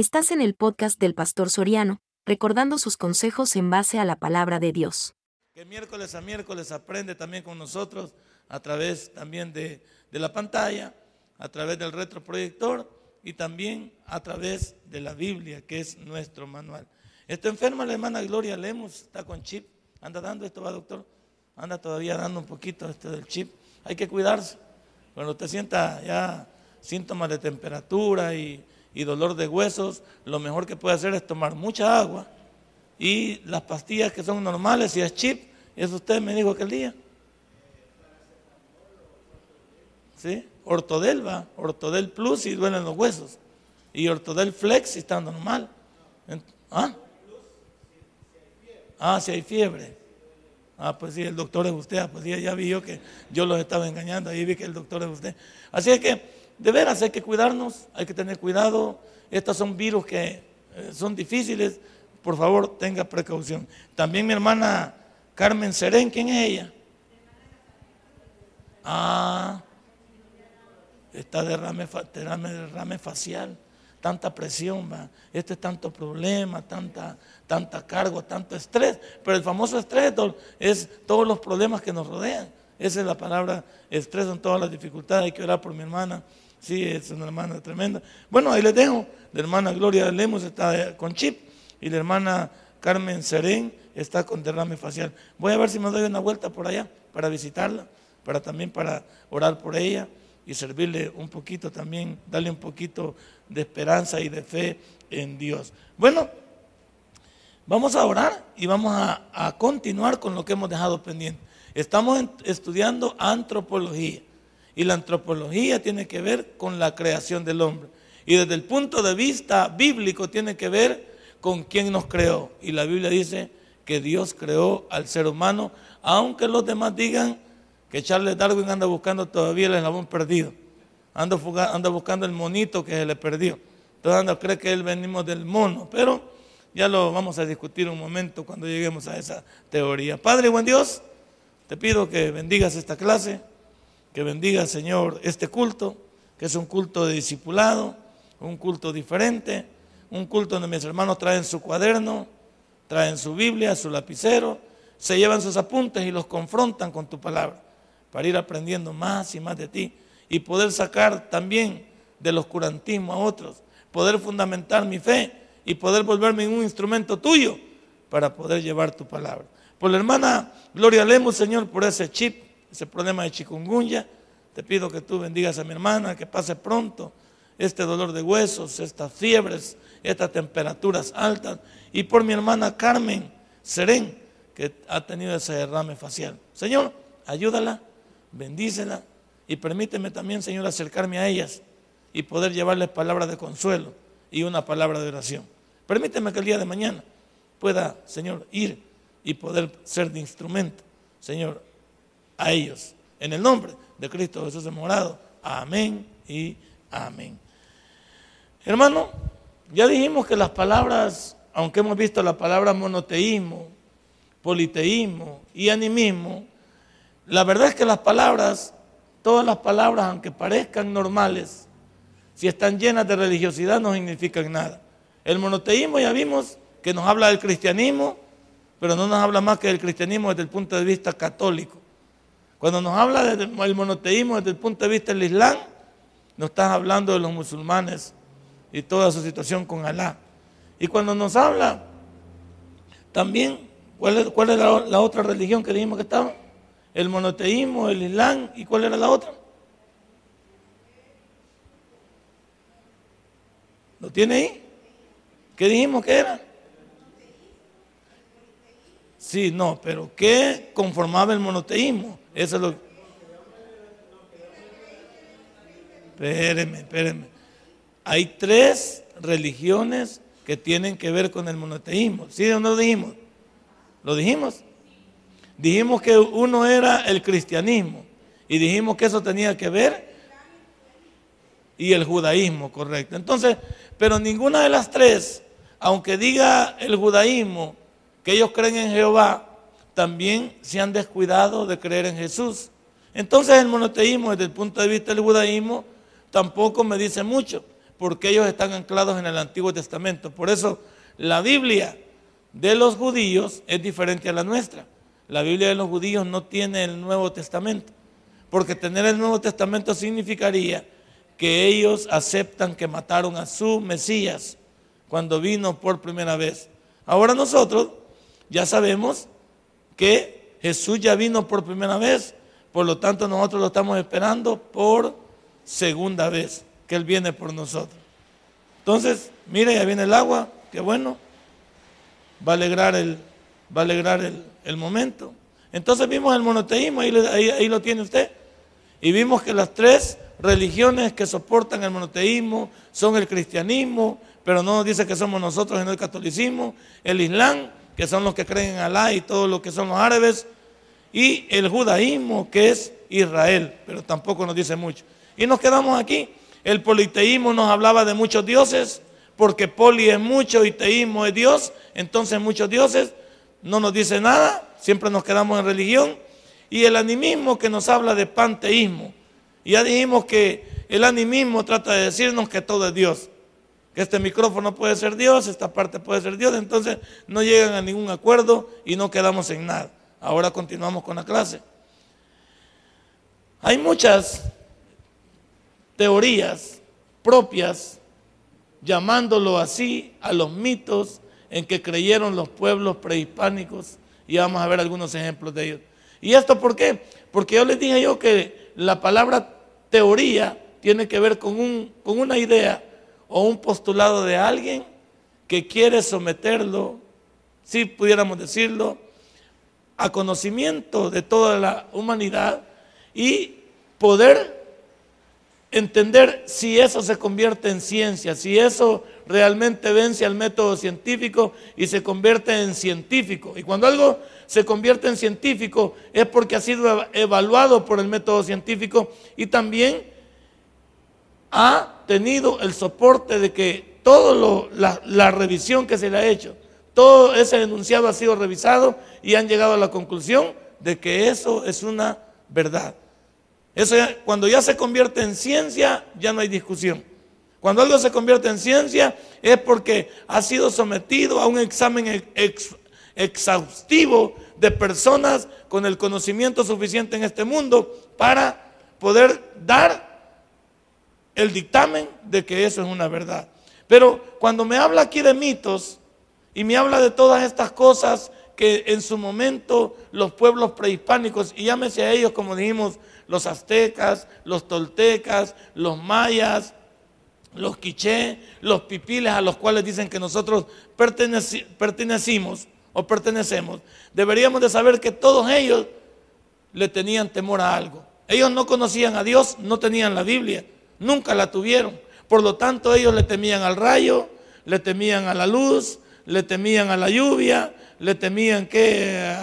Estás en el podcast del Pastor Soriano, recordando sus consejos en base a la palabra de Dios. Que miércoles a miércoles aprende también con nosotros a través también de, de la pantalla, a través del retroproyector y también a través de la Biblia, que es nuestro manual. Está enferma la hermana Gloria Lemos, está con chip, anda dando esto, va doctor, anda todavía dando un poquito este del chip. Hay que cuidarse. Cuando usted sienta ya síntomas de temperatura y, y dolor de huesos, lo mejor que puede hacer es tomar mucha agua y las pastillas que son normales, si es chip, eso usted me dijo aquel día. ¿Sí? Ortodel va, Ortodel Plus si duelen los huesos. Y Ortodel Flex si está normal. ¿Ah? Ah, si hay fiebre. Ah, pues sí, el doctor es usted. Ah, pues sí, ya vi yo que yo los estaba engañando. Ahí vi que el doctor es usted. Así es que, de veras, hay que cuidarnos, hay que tener cuidado. Estos son virus que eh, son difíciles. Por favor, tenga precaución. También mi hermana Carmen Serén, ¿quién es ella? Ah, está derrame, derrame, derrame facial, tanta presión, ¿va? este es tanto problema, tanta, tanta cargo, tanto estrés. Pero el famoso estrés es todos los problemas que nos rodean. Esa es la palabra estrés, son todas las dificultades. Hay que orar por mi hermana. Sí, es una hermana tremenda. Bueno, ahí les dejo. La hermana Gloria Lemos está con chip y la hermana Carmen Serén está con derrame facial. Voy a ver si me doy una vuelta por allá para visitarla, para también para orar por ella y servirle un poquito también, darle un poquito de esperanza y de fe en Dios. Bueno, vamos a orar y vamos a, continuar con lo que hemos dejado pendiente. Estamos estudiando antropología y la antropología tiene que ver con la creación del hombre. Y desde el punto de vista bíblico tiene que ver con quién nos creó. Y la Biblia dice que Dios creó al ser humano, aunque los demás digan que Charles Darwin anda buscando todavía el eslabón perdido. Anda, anda buscando el monito que se le perdió. Entonces anda, cree que él venimos del mono, pero ya lo vamos a discutir un momento cuando lleguemos a esa teoría. Padre, buen Dios, te pido que bendigas esta clase, que bendigas, Señor, este culto, que es un culto de discipulado, un culto diferente, un culto donde mis hermanos traen su cuaderno, traen su Biblia, su lapicero, se llevan sus apuntes y los confrontan con tu palabra para ir aprendiendo más y más de ti y poder sacar también del oscurantismo a otros, poder fundamentar mi fe y poder volverme un instrumento tuyo para poder llevar tu palabra. Por la hermana Gloria Lemos, Señor, por ese chip, ese problema de chikungunya, te pido que tú bendigas a mi hermana, que pase pronto este dolor de huesos, estas fiebres, estas temperaturas altas, y por mi hermana Carmen Serén, que ha tenido ese derrame facial. Señor, ayúdala bendícela y permíteme también, Señor, acercarme a ellas y poder llevarles palabras de consuelo y una palabra de oración. Permíteme que el día de mañana pueda, Señor, ir y poder ser de instrumento, Señor, a ellos. En el nombre de Cristo Jesús de morado. Amén y amén. Hermano, ya dijimos que las palabras, aunque hemos visto la palabra monoteísmo, politeísmo y animismo, la verdad es que las palabras, todas las palabras, aunque parezcan normales, si están llenas de religiosidad no significan nada. El monoteísmo ya vimos que nos habla del cristianismo, pero no nos habla más que del cristianismo desde el punto de vista católico. Cuando nos habla del monoteísmo desde el punto de vista del Islam, nos estás hablando de los musulmanes y toda su situación con Alá. Y cuando nos habla también, ¿cuál es, la, la otra religión que dijimos que estaba? el monoteísmo, el islam y cuál era la otra. ¿Lo tiene ahí? ¿Qué dijimos que era? Sí, no, pero ¿qué conformaba el monoteísmo? Eso es lo Espéreme, espéreme. Hay tres religiones que tienen que ver con el monoteísmo. ¿Sí o no lo dijimos? ¿Lo dijimos? Dijimos que uno era el cristianismo y dijimos que eso tenía que ver y el judaísmo, correcto. Entonces, pero ninguna de las tres, aunque diga el judaísmo que ellos creen en Jehová, también se han descuidado de creer en Jesús. Entonces el monoteísmo desde el punto de vista del judaísmo tampoco me dice mucho, porque ellos están anclados en el Antiguo Testamento. Por eso la Biblia de los judíos es diferente a la nuestra. La Biblia de los judíos no tiene el Nuevo Testamento, porque tener el Nuevo Testamento significaría que ellos aceptan que mataron a su Mesías cuando vino por primera vez. Ahora nosotros ya sabemos que Jesús ya vino por primera vez, por lo tanto nosotros lo estamos esperando por segunda vez, que Él viene por nosotros. Entonces, mire, ya viene el agua, qué bueno, va a alegrar el, va a alegrar el, momento. Entonces vimos el monoteísmo, ahí, ahí, lo tiene usted, y vimos que las tres religiones que soportan el monoteísmo son el cristianismo, pero no nos dice que somos nosotros en el catolicismo, el islam, que son los que creen en Alá y todo lo que son los árabes, y el judaísmo, que es Israel, pero tampoco nos dice mucho. Y nos quedamos aquí. El politeísmo nos hablaba de muchos dioses, porque poli es mucho y teísmo es Dios, entonces muchos dioses no nos dice nada, siempre nos quedamos en religión. Y el animismo que nos habla de panteísmo. Ya dijimos que el animismo trata de decirnos que todo es Dios, que este micrófono puede ser Dios, esta parte puede ser Dios, entonces no llegan a ningún acuerdo y no quedamos en nada. Ahora continuamos con la clase. Hay muchas teorías propias, llamándolo así, a los mitos en que creyeron los pueblos prehispánicos y vamos a ver algunos ejemplos de ellos. ¿Y esto por qué? Porque yo les dije yo que la palabra teoría tiene que ver con, un, con una idea o un postulado de alguien que quiere someterlo, si pudiéramos decirlo, a conocimiento de toda la humanidad y poder entender si eso se convierte en ciencia, si eso realmente vence al método científico y se convierte en científico. Y cuando algo se convierte en científico es porque ha sido evaluado por el método científico y también ha tenido el soporte de que toda la, revisión que se le ha hecho todo ese enunciado ha sido revisado y han llegado a la conclusión de que eso es una verdad. Eso cuando ya se convierte en ciencia, ya no hay discusión. Cuando algo se convierte en ciencia es porque ha sido sometido a un examen exhaustivo de personas con el conocimiento suficiente en este mundo para poder dar el dictamen de que eso es una verdad. Pero cuando me habla aquí de mitos, y me habla de todas estas cosas que en su momento los pueblos prehispánicos, y llámese a ellos como dijimos, los aztecas, los toltecas, los mayas, los quiché, los pipiles a los cuales dicen que nosotros pertenecimos o pertenecemos, deberíamos de saber que todos ellos le tenían temor a algo. Ellos no conocían a Dios, no tenían la Biblia, nunca la tuvieron. Por lo tanto, ellos le temían al rayo, le temían a la luz, le temían a la lluvia, le temían que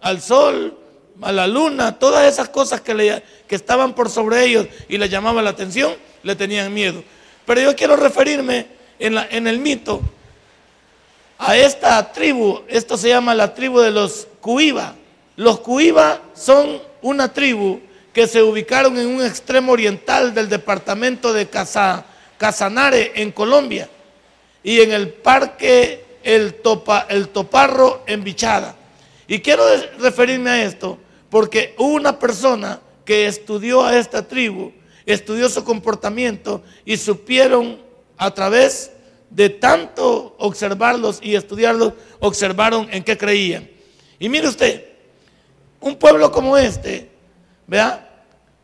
al sol, a la luna, todas esas cosas que, le, que estaban por sobre ellos y les llamaban la atención, le tenían miedo. Pero yo quiero referirme en, en el mito a esta tribu, esto se llama la tribu de los Cuiba. Los Cuiba son una tribu que se ubicaron en un extremo oriental del departamento de Casanare, en Colombia y en el parque el, el Toparro en Bichada. Y quiero referirme a esto porque una persona que estudió a esta tribu, estudió su comportamiento y supieron a través de tanto observarlos y estudiarlos, observaron en qué creían. Y mire usted, un pueblo como este,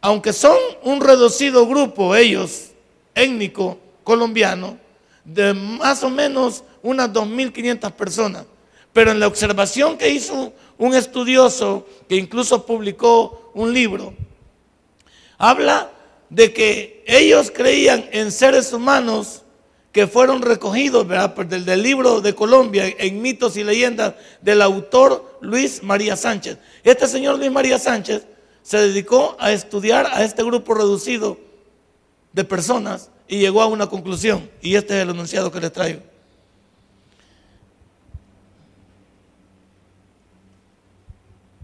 aunque son un reducido grupo ellos, étnico colombiano, de más o menos unas 2.500 personas. Pero en la observación que hizo un estudioso, que incluso publicó un libro, habla de que ellos creían en seres humanos que fueron recogidos ¿verdad? Del, del, libro de Colombia en mitos y leyendas del autor Luis María Sánchez. Este señor Luis María Sánchez se dedicó a estudiar a este grupo reducido de personas y llegó a una conclusión. Y este es el enunciado que les traigo.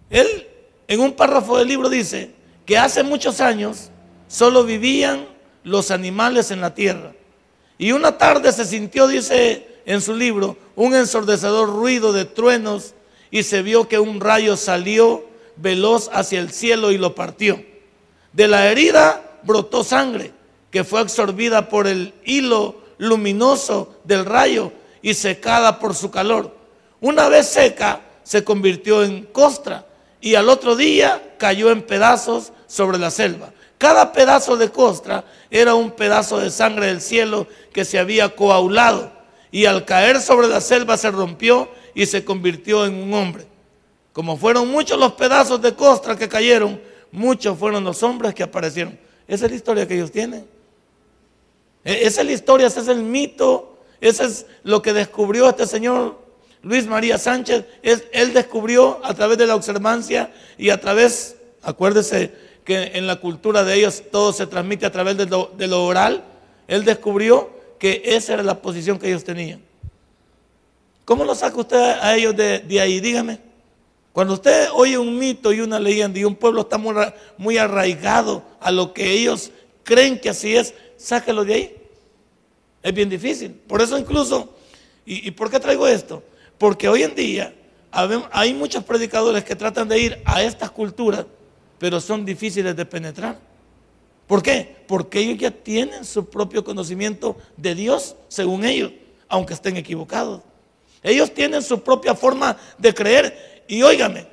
Él en un párrafo del libro dice que hace muchos años solo vivían los animales en la tierra. Y una tarde se sintió, dice en su libro, un ensordecedor ruido de truenos y se vio que un rayo salió veloz hacia el cielo y lo partió. De la herida brotó sangre que fue absorbida por el hilo luminoso del rayo y secada por su calor. Una vez seca, se convirtió en costra y al otro día cayó en pedazos sobre la selva. Cada pedazo de costra era un pedazo de sangre del cielo que se había coaulado y al caer sobre la selva se rompió y se convirtió en un hombre. Como fueron muchos los pedazos de costra que cayeron, muchos fueron los hombres que aparecieron. Esa es la historia que ellos tienen. E-, esa es la historia, ese es el mito, ese es lo que descubrió este señor Luis María Sánchez. Él descubrió a través de la observancia y a través, acuérdese que en la cultura de ellos todo se transmite a través de lo, oral. Él descubrió que esa era la posición que ellos tenían. ¿Cómo lo saca usted a ellos de, de ahí? Dígame. Cuando usted oye un mito y una leyenda y un pueblo está muy, arraigado a lo que ellos creen que así es, sáquelo de ahí. Es bien difícil. Por eso incluso, ¿y, por qué traigo esto? Porque hoy en día hay muchos predicadores que tratan de ir a estas culturas, pero son difíciles de penetrar. ¿Por qué? Porque ellos ya tienen su propio conocimiento de Dios, según ellos, aunque estén equivocados. Ellos tienen su propia forma de creer. Y óigame,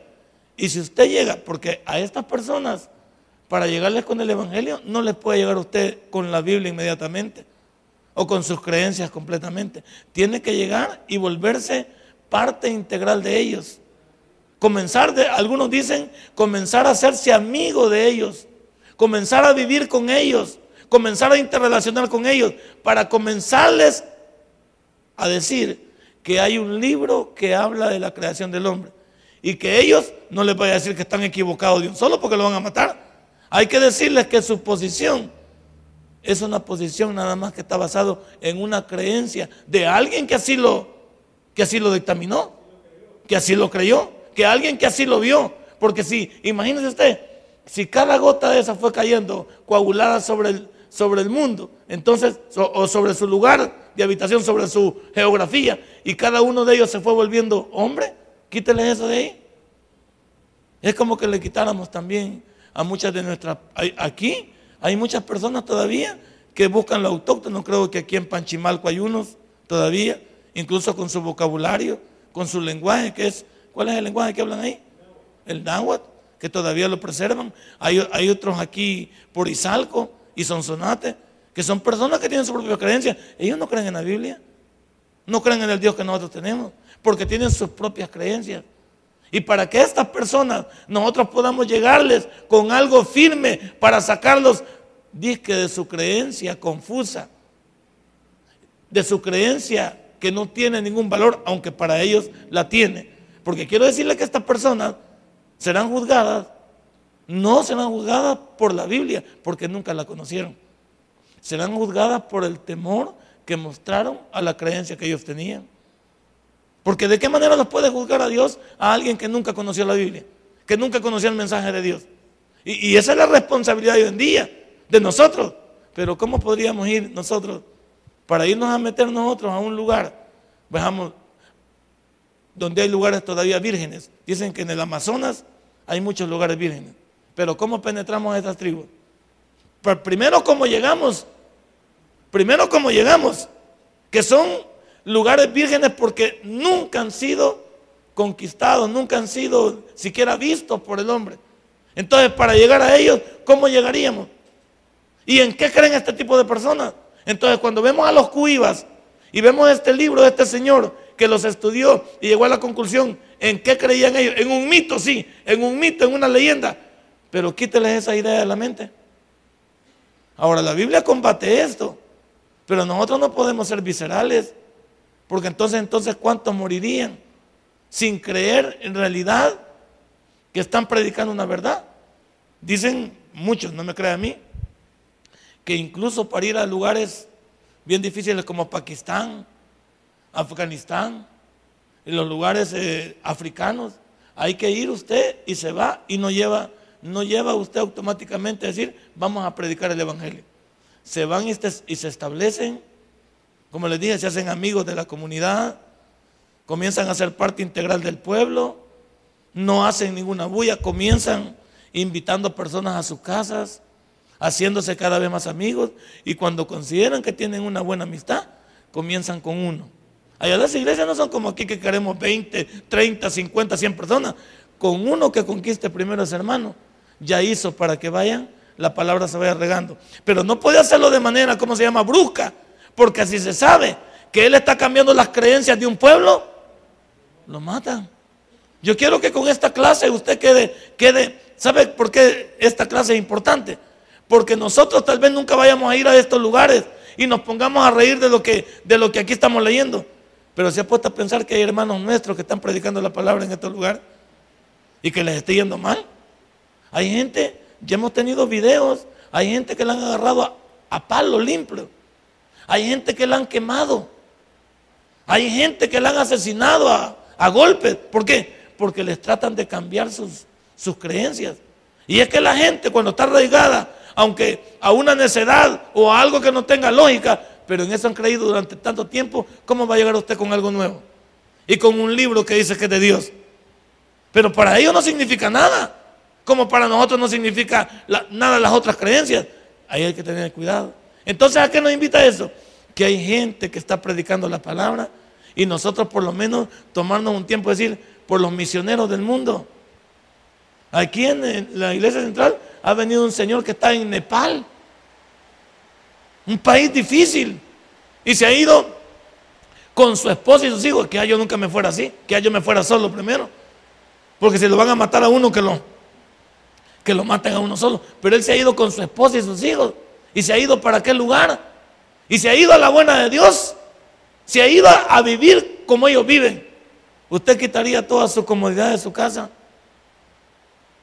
y si usted llega, porque a estas personas para llegarles con el Evangelio, no les puede llegar usted con la Biblia inmediatamente o con sus creencias completamente. Tiene que llegar y volverse parte integral de ellos. Comenzar, de, algunos dicen, comenzar a hacerse amigo de ellos, comenzar a vivir con ellos, comenzar a interrelacionar con ellos, para comenzarles a decir que hay un libro que habla de la creación del hombre y que ellos no les vayan a decir que están equivocados de un solo porque lo van a matar. Hay que decirles que su posición es una posición nada más que está basado en una creencia de alguien que así lo que así lo dictaminó, que así lo creyó, que alguien que así lo vio, porque si imagínese usted, si cada gota de esa fue cayendo coagulada sobre el sobre el mundo, entonces o sobre su lugar de habitación, sobre su geografía y cada uno de ellos se fue volviendo hombre, quítele eso de ahí. Es como que le quitáramos también a muchas de nuestras... Aquí hay muchas personas todavía que buscan lo autóctono. Creo que aquí en Panchimalco hay unos todavía, incluso con su vocabulario, con su lenguaje, que es... ¿Cuál es el lenguaje que hablan ahí? El náhuatl, que todavía lo preservan. Hay, hay otros aquí por Izalco y Sonsonate, que son personas que tienen su propia creencia. Ellos no creen en la Biblia, no creen en el Dios que nosotros tenemos, porque tienen sus propias creencias. Y para que estas personas nosotros podamos llegarles con algo firme para sacarlos, disque de su creencia confusa, de su creencia que no tiene ningún valor, aunque para ellos la tiene. Porque quiero decirle que estas personas serán juzgadas, no serán juzgadas por la Biblia, porque nunca la conocieron. Serán juzgadas por el temor que mostraron a la creencia que ellos tenían. Porque de qué manera los puede juzgar a Dios a alguien que nunca conoció la Biblia, que nunca conoció el mensaje de Dios. Y, esa es la responsabilidad de hoy en día de nosotros. Pero ¿cómo podríamos ir nosotros para irnos a meter nosotros a un lugar, veamos, donde hay lugares todavía vírgenes? Dicen que en el Amazonas hay muchos lugares vírgenes. Pero ¿cómo penetramos a estas tribus? Pues primero, ¿cómo llegamos? Primero, ¿cómo llegamos? Que son lugares vírgenes porque nunca han sido conquistados, nunca han sido siquiera vistos por el hombre. Entonces, para llegar a ellos, ¿cómo llegaríamos? ¿Y en qué creen este tipo de personas? Entonces, cuando vemos a los cuivas y vemos este libro de este señor que los estudió y llegó a la conclusión, ¿en qué creían ellos? En un mito, sí, en un mito, en una leyenda. Pero quíteles esa idea de la mente. Ahora, la Biblia combate esto, pero nosotros no podemos ser viscerales. Porque entonces, entonces, ¿cuántos morirían sin creer en realidad que están predicando una verdad? Dicen muchos, no me crean a mí, que incluso para ir a lugares bien difíciles como Pakistán, Afganistán, en los lugares eh, africanos, hay que ir usted y se va y no lleva, no lleva usted automáticamente a decir, vamos a predicar el Evangelio. Se van y se establecen Como les dije, se hacen amigos de la comunidad, comienzan a ser parte integral del pueblo, no hacen ninguna bulla, comienzan invitando personas a sus casas, haciéndose cada vez más amigos y cuando consideran que tienen una buena amistad, comienzan con uno. Allá las iglesias no son como aquí que queremos 20, 30, 50, 100 personas. Con uno que conquiste primero a ese hermano, ya hizo para que vayan, la palabra se vaya regando. Pero no puede hacerlo de manera, ¿cómo se llama? Brusca. Porque así se sabe que él está cambiando las creencias de un pueblo, lo matan. Yo quiero que con esta clase usted quede, quede, ¿sabe por qué esta clase es importante? Porque nosotros tal vez nunca vayamos a ir a estos lugares y nos pongamos a reír de lo que, de lo que aquí estamos leyendo. Pero se ha puesto a pensar que hay hermanos nuestros que están predicando la palabra en estos lugares y que les esté yendo mal. Hay gente, ya hemos tenido videos, hay gente que la han agarrado a, palo limpio. Hay gente que la han quemado. Hay gente que la han asesinado a, a golpes. ¿Por qué? Porque les tratan de cambiar sus, sus creencias. Y es que la gente cuando está arraigada, aunque a una necedad o a algo que no tenga lógica, pero en eso han creído durante tanto tiempo, ¿cómo va a llegar usted con algo nuevo? Y con un libro que dice que es de Dios. Pero para ellos no significa nada, como para nosotros no significa nada las otras creencias. Ahí hay que tener cuidado. Entonces, ¿a qué nos invita eso? Que hay gente que está predicando la palabra y nosotros por lo menos tomarnos un tiempo de decir, por los misioneros del mundo. Aquí en la iglesia central ha venido un señor que está en Nepal un país difícil. Y se ha ido con su esposa y sus hijos. Que yo nunca me fuera así. Que yo me fuera solo primero. Porque si lo van a matar a uno, que lo, que lo maten a uno solo. Pero él se ha ido con su esposa y sus hijos. Y se ha ido para qué lugar. Y se ha ido a la buena de Dios. Se ha ido a vivir como ellos viven. Usted quitaría toda su comodidad de su casa.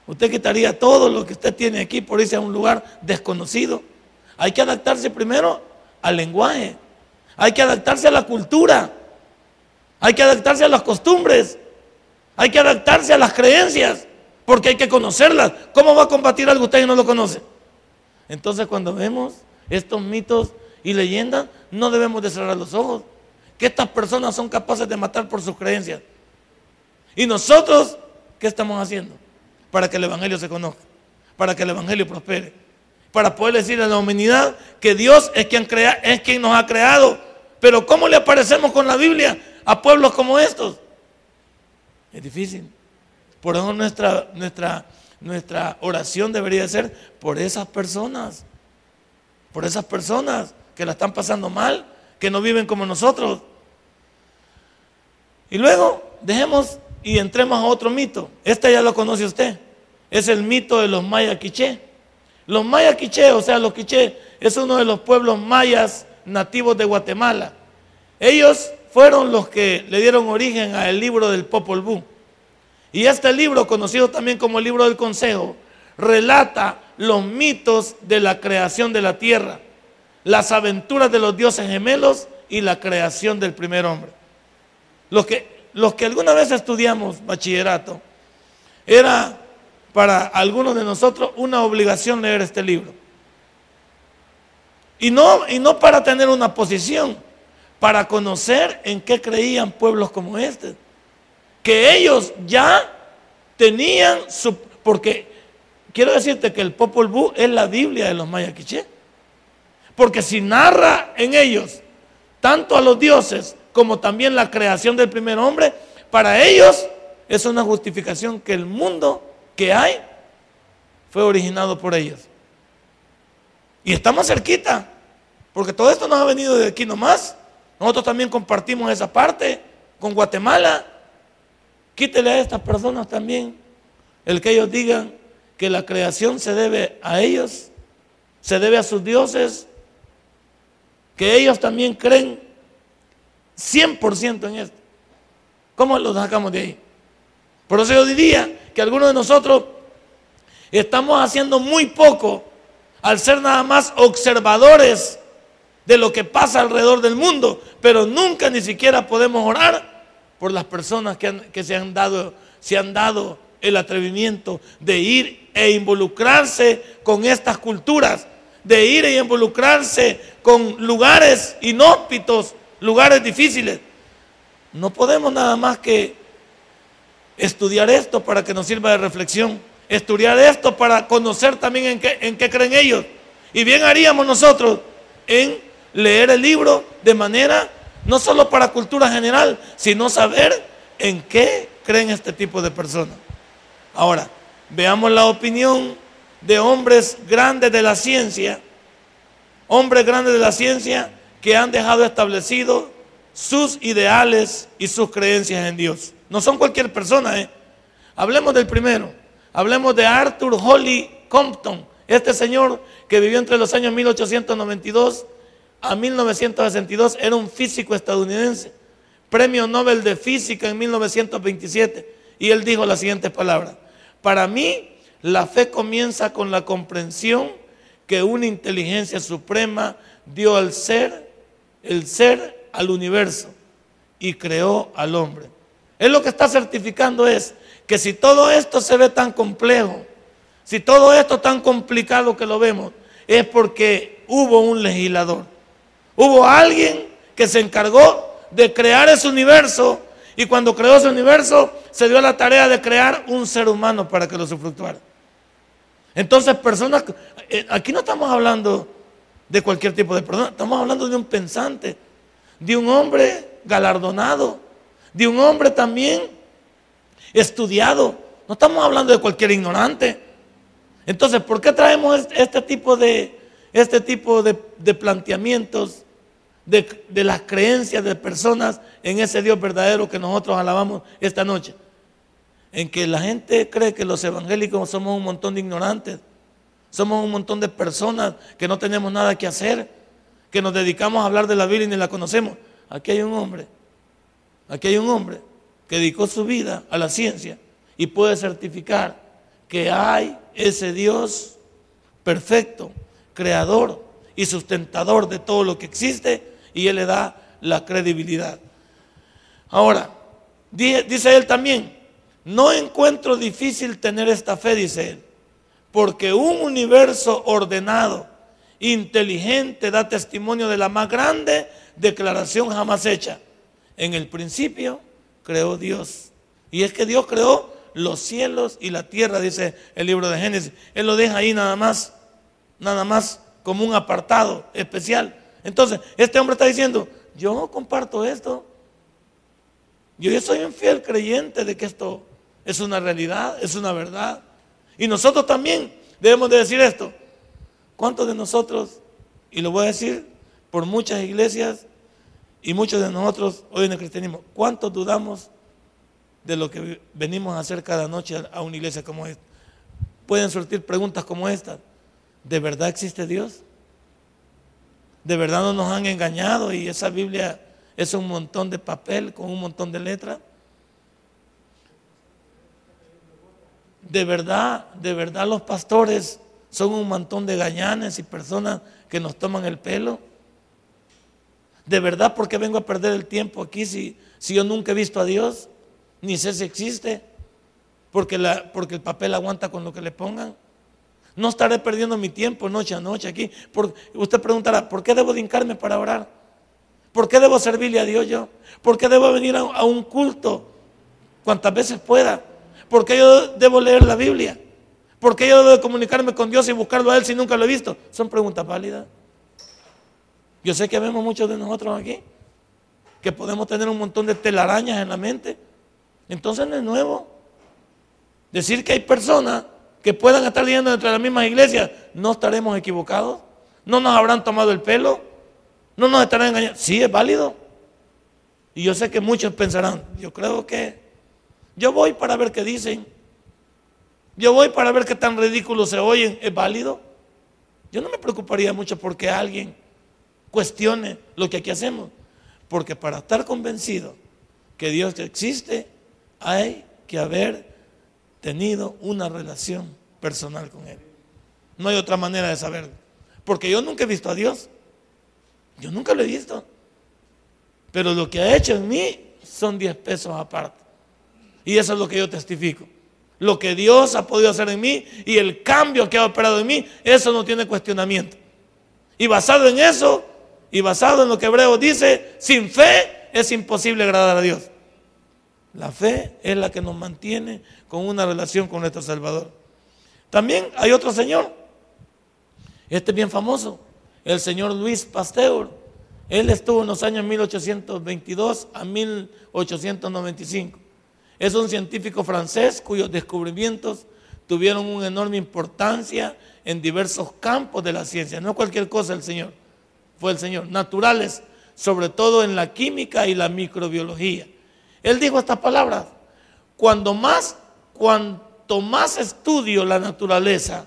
Usted quitaría todo lo que usted tiene aquí por irse a un lugar desconocido. Hay que adaptarse primero al lenguaje. Hay que adaptarse a la cultura. Hay que adaptarse a las costumbres. Hay que adaptarse a las creencias. Porque hay que conocerlas. ¿Cómo va a combatir algo usted no lo conoce? Entonces cuando vemos estos mitos y leyendas, no debemos de cerrar los ojos. Que estas personas son capaces de matar por sus creencias. Y nosotros, ¿qué estamos haciendo? Para que el Evangelio se conozca. Para que el Evangelio prospere para poder decirle a la humanidad que Dios es quien, crea, es quien nos ha creado. Pero ¿cómo le aparecemos con la Biblia a pueblos como estos? Es difícil. Por eso nuestra, nuestra, nuestra oración debería ser por esas personas. Por esas personas que la están pasando mal, que no viven como nosotros. Y luego dejemos y entremos a otro mito. Este ya lo conoce usted. Es el mito de los maya quiché. Los mayas quiché, o sea, los quiché, es uno de los pueblos mayas nativos de Guatemala. Ellos fueron los que le dieron origen al libro del Popol Vuh. Y este libro, conocido también como el libro del Consejo, relata los mitos de la creación de la tierra, las aventuras de los dioses gemelos y la creación del primer hombre. Los que, los que alguna vez estudiamos bachillerato, era para algunos de nosotros una obligación leer este libro. Y no, y no para tener una posición, para conocer en qué creían pueblos como este. Que ellos ya tenían su... Porque quiero decirte que el Popol Vuh es la Biblia de los Maya Quiché. Porque si narra en ellos tanto a los dioses como también la creación del primer hombre, para ellos es una justificación que el mundo que hay fue originado por ellos. Y estamos cerquita, porque todo esto nos ha venido de aquí nomás. Nosotros también compartimos esa parte con Guatemala. Quítele a estas personas también el que ellos digan que la creación se debe a ellos, se debe a sus dioses, que ellos también creen 100% en esto. ¿Cómo los sacamos de ahí? Por eso yo diría que algunos de nosotros estamos haciendo muy poco al ser nada más observadores de lo que pasa alrededor del mundo, pero nunca ni siquiera podemos orar por las personas que, se, han dado, se han dado el atrevimiento de ir e involucrarse con estas culturas, de ir y involucrarse con lugares inhóspitos, lugares difíciles. No podemos nada más que estudiar esto para que nos sirva de reflexión, estudiar esto para conocer también en qué creen ellos. Y bien haríamos nosotros en leer el libro de manera no solo para cultura general, sino saber en qué creen este tipo de personas. Ahora, veamos la opinión de hombres grandes de la ciencia, hombres grandes de la ciencia que han dejado establecido sus ideales y sus creencias en Dios. No son cualquier persona, ¿eh? Hablemos del primero. Hablemos de Arthur Holly Compton, este señor que vivió entre los años 1892 a 1962, era un físico estadounidense, premio Nobel de Física en 1927, y él dijo las siguientes palabras. Para mí, la fe comienza con la comprensión que una inteligencia suprema dio al ser, el ser al universo y creó al hombre. Él lo que está certificando es que si todo esto se ve tan complejo, si todo esto tan complicado que lo vemos, es porque hubo un legislador. Hubo alguien que se encargó de crear ese universo y cuando creó ese universo se dio la tarea de crear un ser humano para que lo sufructuara. Entonces, personas, eh, aquí no estamos hablando de cualquier tipo de persona, estamos hablando de un pensante, de un hombre galardonado, de un hombre también estudiado. No estamos hablando de cualquier ignorante. Entonces, ¿por qué traemos este tipo de, este tipo de, planteamientos de, las creencias de personas en ese Dios verdadero que nosotros alabamos esta noche? En que la gente cree que los evangélicos somos un montón de ignorantes, somos un montón de personas que no tenemos nada que hacer, que nos dedicamos a hablar de la Biblia y ni la conocemos. Aquí hay un hombre Aquí hay un hombre que dedicó su vida a la ciencia y puede certificar que hay ese Dios perfecto, creador y sustentador de todo lo que existe y Él le da la credibilidad. Ahora, dice él también, no encuentro difícil tener esta fe, dice él, porque un universo ordenado, inteligente, da testimonio de la más grande declaración jamás hecha en el principio creó Dios. Y es que Dios creó los cielos y la tierra, dice el libro de Génesis. Él lo deja ahí nada más, nada más como un apartado especial. Entonces, este hombre está diciendo, yo comparto esto. Yo, soy un fiel creyente de que esto es una realidad, es una verdad. Y nosotros también debemos de decir esto. ¿Cuántos de nosotros, y lo voy a decir por muchas iglesias, y muchos de nosotros hoy en el cristianismo, ¿cuántos dudamos de lo que venimos a hacer cada noche a una iglesia como esta? Pueden surtir preguntas como esta. ¿De verdad existe Dios? ¿De verdad no nos han engañado y esa Biblia es un montón de papel con un montón de letras? De verdad, de verdad los pastores son un montón de gañanes y personas que nos toman el pelo. ¿De verdad por qué vengo a perder el tiempo aquí si, si yo nunca he visto a Dios? Ni sé si existe. Porque, la, porque el papel aguanta con lo que le pongan. No estaré perdiendo mi tiempo noche a noche aquí. usted preguntará, ¿por qué debo hincarme para orar? ¿Por qué debo servirle a Dios yo? ¿Por qué debo venir a, un culto cuantas veces pueda? ¿Por qué yo debo leer la Biblia? ¿Por qué yo debo comunicarme con Dios y buscarlo a Él si nunca lo he visto? Son preguntas válidas. Yo sé que vemos muchos de nosotros aquí que podemos tener un montón de telarañas en la mente. Entonces de nuevo. Decir que hay personas que puedan estar viviendo dentro de las mismas iglesias, no estaremos equivocados. No nos habrán tomado el pelo. No nos estarán engañando. Sí, es válido. Y yo sé que muchos pensarán, yo creo que yo voy para ver qué dicen. Yo voy para ver qué tan ridículos se oyen. ¿Es válido? Yo no me preocuparía mucho porque alguien cuestione lo que aquí hacemos. Porque para estar convencido que Dios existe, hay que haber tenido una relación personal con Él. No hay otra manera de saberlo. Porque yo nunca he visto a Dios. Yo nunca lo he visto. Pero lo que ha hecho en mí son 10 pesos aparte. Y eso es lo que yo testifico. Lo que Dios ha podido hacer en mí y el cambio que ha operado en mí, eso no tiene cuestionamiento. Y basado en eso, y basado en lo que Hebreo dice, sin fe es imposible agradar a Dios. La fe es la que nos mantiene con una relación con nuestro Salvador. También hay otro señor, este es bien famoso, el señor Luis Pasteur. Él estuvo en los años 1822 a 1895. Es un científico francés cuyos descubrimientos tuvieron una enorme importancia en diversos campos de la ciencia. No cualquier cosa el Señor, fue el Señor. Naturales, sobre todo en la química y la microbiología. Él dijo estas palabras, cuando más, cuanto más estudio la naturaleza,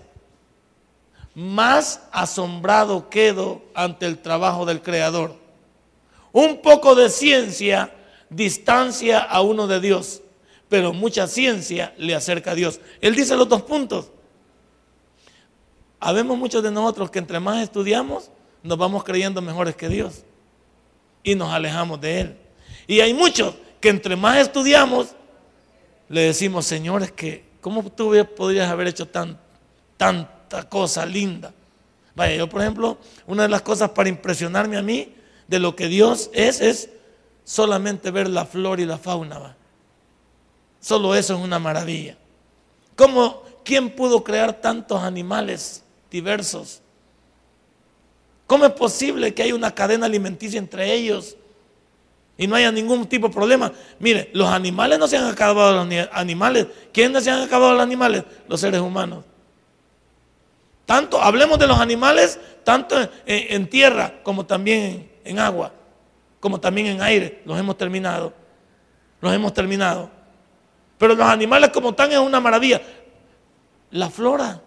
más asombrado quedo ante el trabajo del Creador. Un poco de ciencia distancia a uno de Dios, pero mucha ciencia le acerca a Dios. Él dice los dos puntos. Habemos muchos de nosotros que entre más estudiamos, nos vamos creyendo mejores que Dios y nos alejamos de Él. Y hay muchos que entre más estudiamos, le decimos, señores, que ¿cómo tú podrías haber hecho tan, tanta cosa linda? Vaya, yo por ejemplo, una de las cosas para impresionarme a mí de lo que Dios es, es solamente ver la flor y la fauna. Solo eso es una maravilla. ¿Cómo, ¿Quién pudo crear tantos animales diversos? ¿Cómo es posible que haya una cadena alimenticia entre ellos? Y no haya ningún tipo de problema. Mire, los animales no se han acabado los animales. ¿Quiénes se han acabado los animales? Los seres humanos. Tanto, hablemos de los animales, tanto en, tierra como también en, agua, como también en aire. Los hemos terminado. Los hemos terminado. Pero los animales como están es una maravilla. La flora,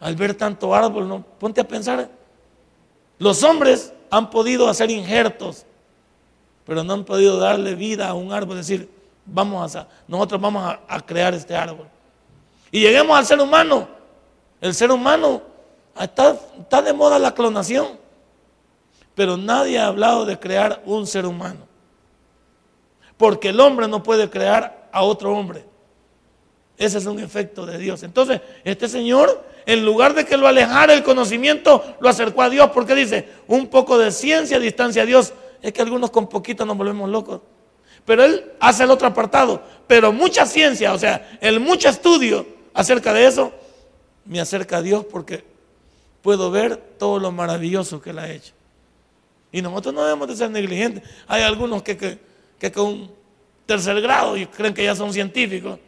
al ver tanto árbol, ¿no? ponte a pensar. Los hombres han podido hacer injertos pero no han podido darle vida a un árbol, decir, vamos a, nosotros vamos a, crear este árbol. Y lleguemos al ser humano. El ser humano, está, está de moda la clonación, pero nadie ha hablado de crear un ser humano. Porque el hombre no puede crear a otro hombre. Ese es un efecto de Dios. Entonces, este Señor, en lugar de que lo alejara el conocimiento, lo acercó a Dios, porque dice, un poco de ciencia distancia a Dios es que algunos con poquito nos volvemos locos. Pero él hace el otro apartado. Pero mucha ciencia, o sea, el mucho estudio acerca de eso, me acerca a Dios porque puedo ver todo lo maravilloso que él ha hecho. Y nosotros no debemos de ser negligentes. Hay algunos que, que, con tercer grado creen que ya son científicos.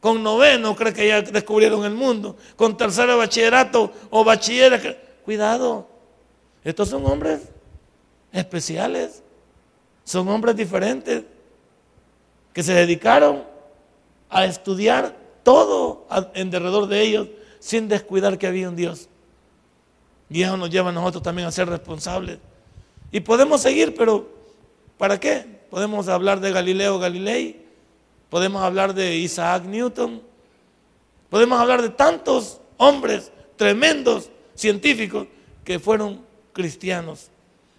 Con noveno creen que ya descubrieron el mundo. Con tercero bachillerato o bachiller. Cuidado. Estos son hombres especiales. Son hombres diferentes que se dedicaron a estudiar todo en derredor de ellos sin descuidar que había un Dios. Y eso nos lleva a nosotros también a ser responsables. Y podemos seguir, pero ¿para qué? Podemos hablar de Galileo Galilei, podemos hablar de Isaac Newton, podemos hablar de tantos hombres tremendos científicos que fueron cristianos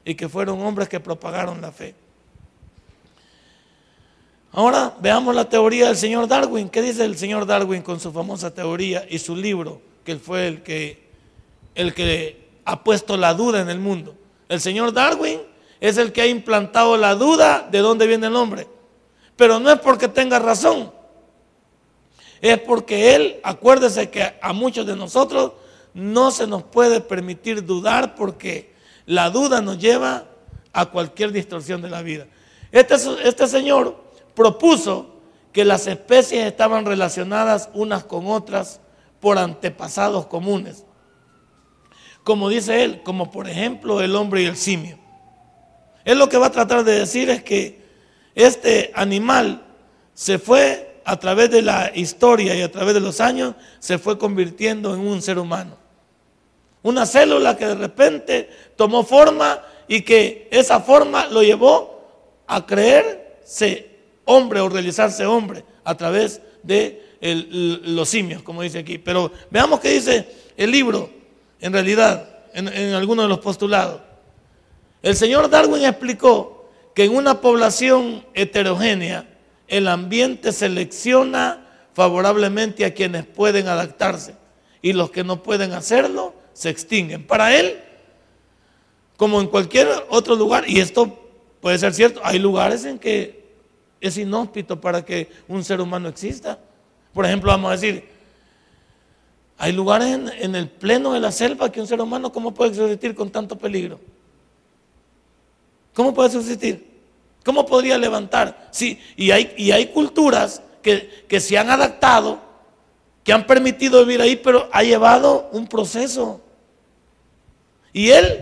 y que fueron hombres que propagaron la fe. Ahora veamos la teoría del señor Darwin. ¿Qué dice el señor Darwin con su famosa teoría y su libro, que fue el que, el que ha puesto la duda en el mundo? El señor Darwin es el que ha implantado la duda de dónde viene el hombre. Pero no es porque tenga razón. Es porque él, acuérdese que a muchos de nosotros no se nos puede permitir dudar porque la duda nos lleva a cualquier distorsión de la vida. Este, este señor propuso que las especies estaban relacionadas unas con otras por antepasados comunes. Como dice él, como por ejemplo el hombre y el simio. Él lo que va a tratar de decir es que este animal se fue a través de la historia y a través de los años, se fue convirtiendo en un ser humano. Una célula que de repente tomó forma y que esa forma lo llevó a creerse hombre o realizarse hombre a través de los simios, como dice aquí. Pero veamos qué dice el libro, en realidad, en, en algunos de los postulados. El señor Darwin explicó que en una población heterogénea el ambiente selecciona favorablemente a quienes pueden adaptarse y los que no pueden hacerlo se extinguen. Para él, como en cualquier otro lugar, y esto puede ser cierto, hay lugares en que es inhóspito para que un ser humano exista. Por ejemplo, vamos a decir, hay lugares en, el pleno de la selva que un ser humano, ¿cómo puede subsistir con tanto peligro? ¿Cómo puede subsistir? ¿Cómo podría levantar? Sí, y hay, y hay culturas que, que se han adaptado, que han permitido vivir ahí, pero ha llevado un proceso. Y él,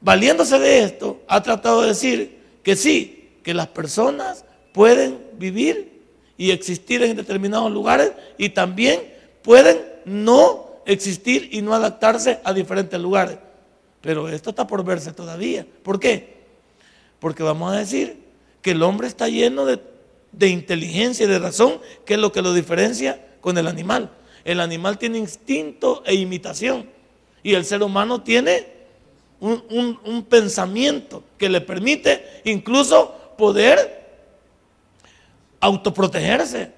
valiéndose de esto, ha tratado de decir que sí, que las personas pueden vivir y existir en determinados lugares y también pueden no existir y no adaptarse a diferentes lugares. Pero esto está por verse todavía. ¿Por qué? Porque vamos a decir que el hombre está lleno de, inteligencia y de razón, que es lo que lo diferencia con el animal. El animal tiene instinto e imitación. Y el ser humano tiene un, un pensamiento que le permite incluso poder autoprotegerse,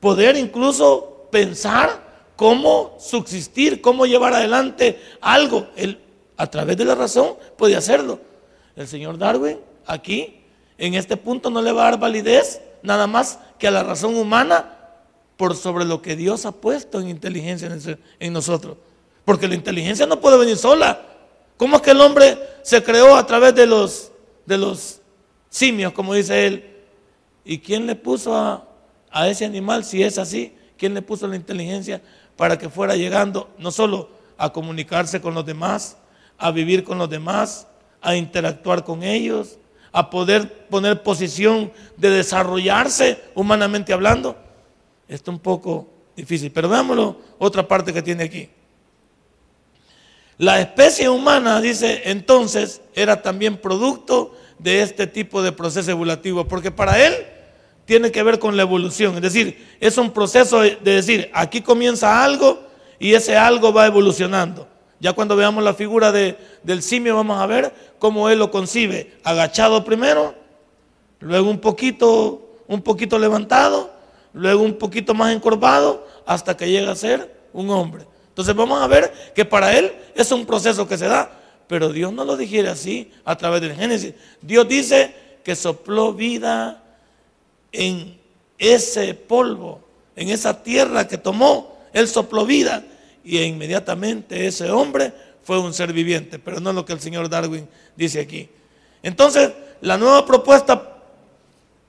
poder incluso pensar cómo subsistir, cómo llevar adelante algo. Él, a través de la razón, puede hacerlo. El señor Darwin, aquí, en este punto, no le va a dar validez nada más que a la razón humana por sobre lo que Dios ha puesto en inteligencia en nosotros. Porque la inteligencia no puede venir sola. ¿Cómo es que el hombre se creó a través de los, de los simios, como dice él? ¿Y quién le puso a, a ese animal, si es así, quién le puso la inteligencia para que fuera llegando no solo a comunicarse con los demás, a vivir con los demás, a interactuar con ellos, a poder poner posición de desarrollarse humanamente hablando? Esto es un poco difícil, pero veámoslo otra parte que tiene aquí. La especie humana, dice entonces, era también producto de este tipo de proceso evolutivo, porque para él tiene que ver con la evolución, es decir, es un proceso de decir, aquí comienza algo y ese algo va evolucionando. Ya cuando veamos la figura de, del simio vamos a ver cómo él lo concibe, agachado primero, luego un poquito, un poquito levantado, luego un poquito más encorvado, hasta que llega a ser un hombre. Entonces vamos a ver que para él es un proceso que se da, pero Dios no lo dijera así a través del Génesis. Dios dice que sopló vida en ese polvo, en esa tierra que tomó, él sopló vida y inmediatamente ese hombre fue un ser viviente, pero no lo que el señor Darwin dice aquí. Entonces, la nueva propuesta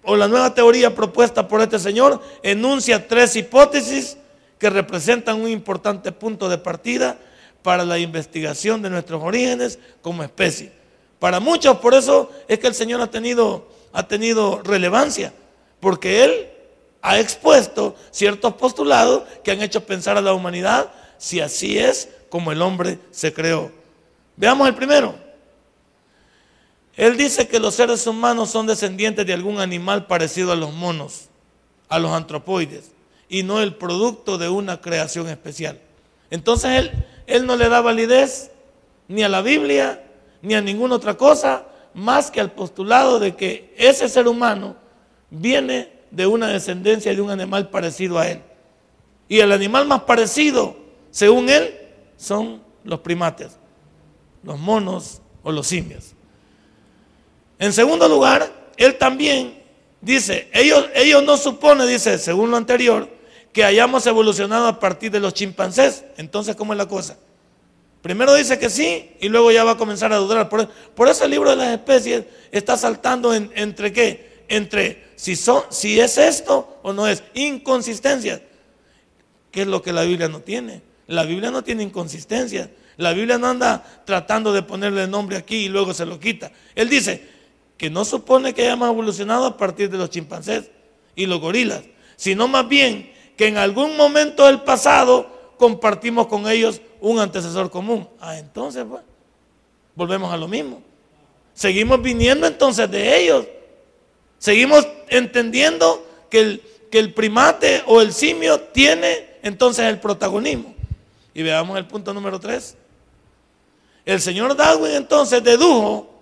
o la nueva teoría propuesta por este señor enuncia tres hipótesis que representan un importante punto de partida para la investigación de nuestros orígenes como especie. Para muchos, por eso es que el Señor ha tenido, ha tenido relevancia, porque Él ha expuesto ciertos postulados que han hecho pensar a la humanidad si así es como el hombre se creó. Veamos el primero. Él dice que los seres humanos son descendientes de algún animal parecido a los monos, a los antropoides y no el producto de una creación especial. Entonces él, él no le da validez ni a la Biblia ni a ninguna otra cosa más que al postulado de que ese ser humano viene de una descendencia de un animal parecido a él. Y el animal más parecido, según él, son los primates, los monos o los simios. En segundo lugar, él también dice, ellos, ellos no supone, dice, según lo anterior, que hayamos evolucionado a partir de los chimpancés. Entonces, ¿cómo es la cosa? Primero dice que sí y luego ya va a comenzar a dudar. Por, eso el libro de las especies está saltando entre qué? Entre si, son, si es esto o no es. Inconsistencias. ¿Qué es lo que la Biblia no tiene? La Biblia no tiene inconsistencias. La Biblia no anda tratando de ponerle nombre aquí y luego se lo quita. Él dice que no supone que hayamos evolucionado a partir de los chimpancés y los gorilas, sino más bien que en algún momento del pasado compartimos con ellos un antecesor común. Ah, entonces, pues, volvemos a lo mismo. Seguimos viniendo entonces de ellos. Seguimos entendiendo que el, que el primate o el simio tiene entonces el protagonismo. Y veamos el punto número tres. El señor Darwin entonces dedujo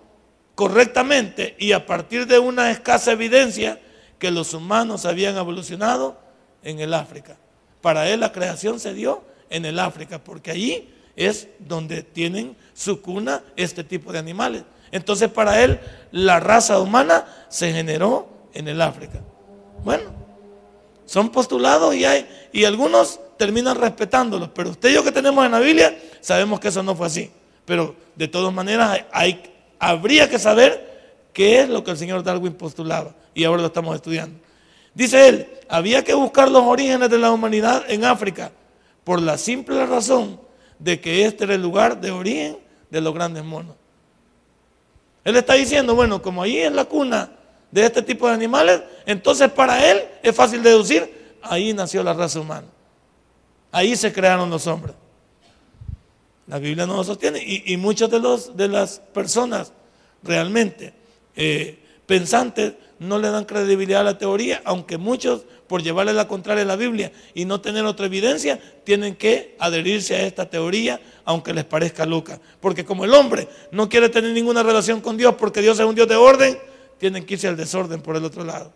correctamente y a partir de una escasa evidencia que los humanos habían evolucionado en el África. Para él la creación se dio en el África, porque allí es donde tienen su cuna este tipo de animales. Entonces para él la raza humana se generó en el África. Bueno, son postulados y hay y algunos terminan respetándolos, pero usted y yo que tenemos en la Biblia sabemos que eso no fue así. Pero de todas maneras hay, habría que saber qué es lo que el señor Darwin postulaba y ahora lo estamos estudiando. Dice él, había que buscar los orígenes de la humanidad en África por la simple razón de que este era el lugar de origen de los grandes monos. Él está diciendo, bueno, como ahí es la cuna de este tipo de animales, entonces para él es fácil deducir, ahí nació la raza humana. Ahí se crearon los hombres. La Biblia no lo sostiene y, y muchas de, de las personas realmente eh, pensantes no le dan credibilidad a la teoría, aunque muchos, por llevarle la contraria a la Biblia y no tener otra evidencia, tienen que adherirse a esta teoría, aunque les parezca loca. Porque como el hombre no quiere tener ninguna relación con Dios, porque Dios es un Dios de orden, tienen que irse al desorden por el otro lado.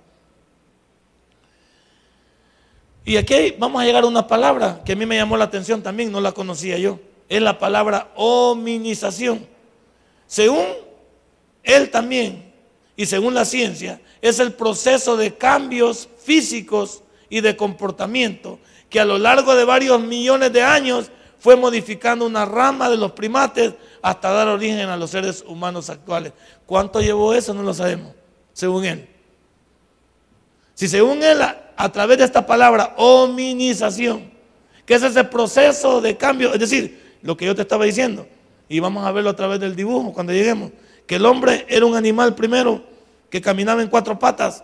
Y aquí vamos a llegar a una palabra que a mí me llamó la atención también, no la conocía yo. Es la palabra hominización. Según él también, y según la ciencia, es el proceso de cambios físicos y de comportamiento que a lo largo de varios millones de años fue modificando una rama de los primates hasta dar origen a los seres humanos actuales. ¿Cuánto llevó eso? No lo sabemos, según él. Si según él, a, través de esta palabra, hominización, que es ese proceso de cambio, es decir, lo que yo te estaba diciendo, y vamos a verlo a través del dibujo cuando lleguemos, que el hombre era un animal primero que caminaba en cuatro patas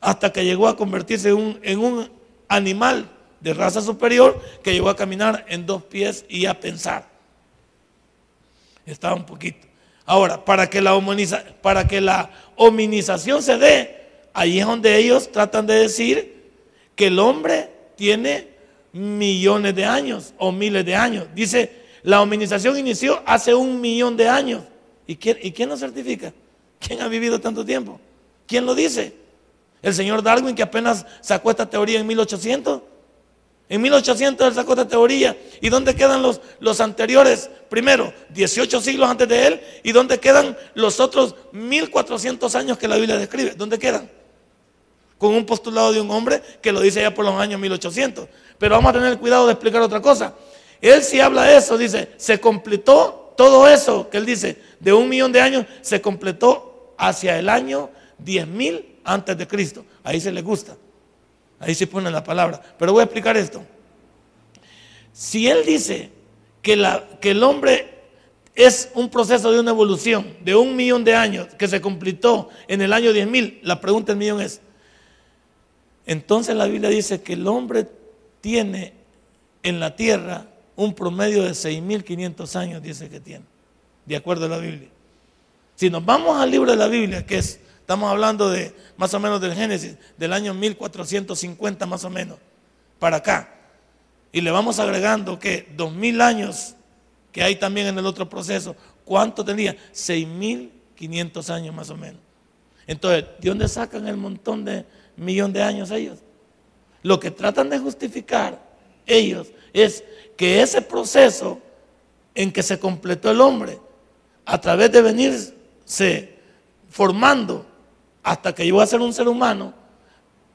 hasta que llegó a convertirse en un, animal de raza superior que llegó a caminar en dos pies y a pensar. Estaba un poquito. Ahora, para que la, para que la hominización se dé, ahí es donde ellos tratan de decir que el hombre tiene millones de años o miles de años. Dice, la hominización inició hace un millón de años. ¿Y quién, ¿Y quién lo certifica? ¿Quién ha vivido tanto tiempo? ¿Quién lo dice? El señor Darwin que apenas sacó esta teoría en 1800. En 1800 él sacó esta teoría. ¿Y dónde quedan los, los anteriores? Primero, 18 siglos antes de él. ¿Y dónde quedan los otros 1400 años que la Biblia describe? ¿Dónde quedan? Con un postulado de un hombre que lo dice ya por los años 1800. Pero vamos a tener cuidado de explicar otra cosa. Él si habla de eso, dice, se completó todo eso que él dice, de un millón de años, se completó hacia el año 10.000 antes de Cristo. Ahí se le gusta. Ahí se pone la palabra. Pero voy a explicar esto. Si él dice que, que el hombre es un proceso de una evolución de un millón de años que se completó en el año 10.000, la pregunta del millón es, entonces la Biblia dice que el hombre tiene en la tierra un promedio de 6.500 años, dice que tiene, de acuerdo a la Biblia. Si nos vamos al libro de la Biblia, que es, estamos hablando de más o menos del Génesis, del año 1450 más o menos, para acá, y le vamos agregando que 2.000 años que hay también en el otro proceso, ¿cuánto tenía? 6.500 años más o menos. Entonces, ¿de dónde sacan el montón de millón de años ellos? Lo que tratan de justificar ellos es que ese proceso en que se completó el hombre, a través de venirse formando hasta que llegó a ser un ser humano,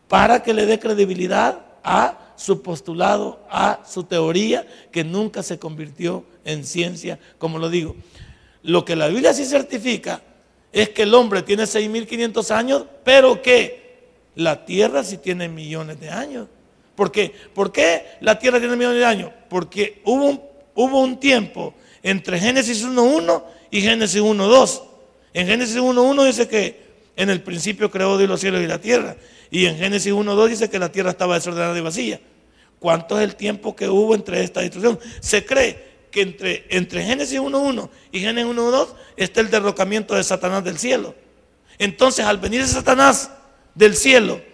para que le dé credibilidad a su postulado, a su teoría, que nunca se convirtió en ciencia, como lo digo. Lo que la Biblia sí certifica es que el hombre tiene 6.500 años, pero que la tierra sí tiene millones de años. ¿Por qué? ¿Por qué la tierra tiene millones de años? Porque hubo un, tiempo entre Génesis 1.1 y Génesis 1.2. En Génesis 1.1 dice que en el principio creó Dios los cielos y la tierra. Y en Génesis 1.2 dice que la tierra estaba desordenada y vacía. ¿Cuánto es el tiempo que hubo entre esta destrucción? Se cree que entre, entre Génesis 1.1 y Génesis 1.2 está el derrocamiento de Satanás del cielo. Entonces, al venir Satanás del cielo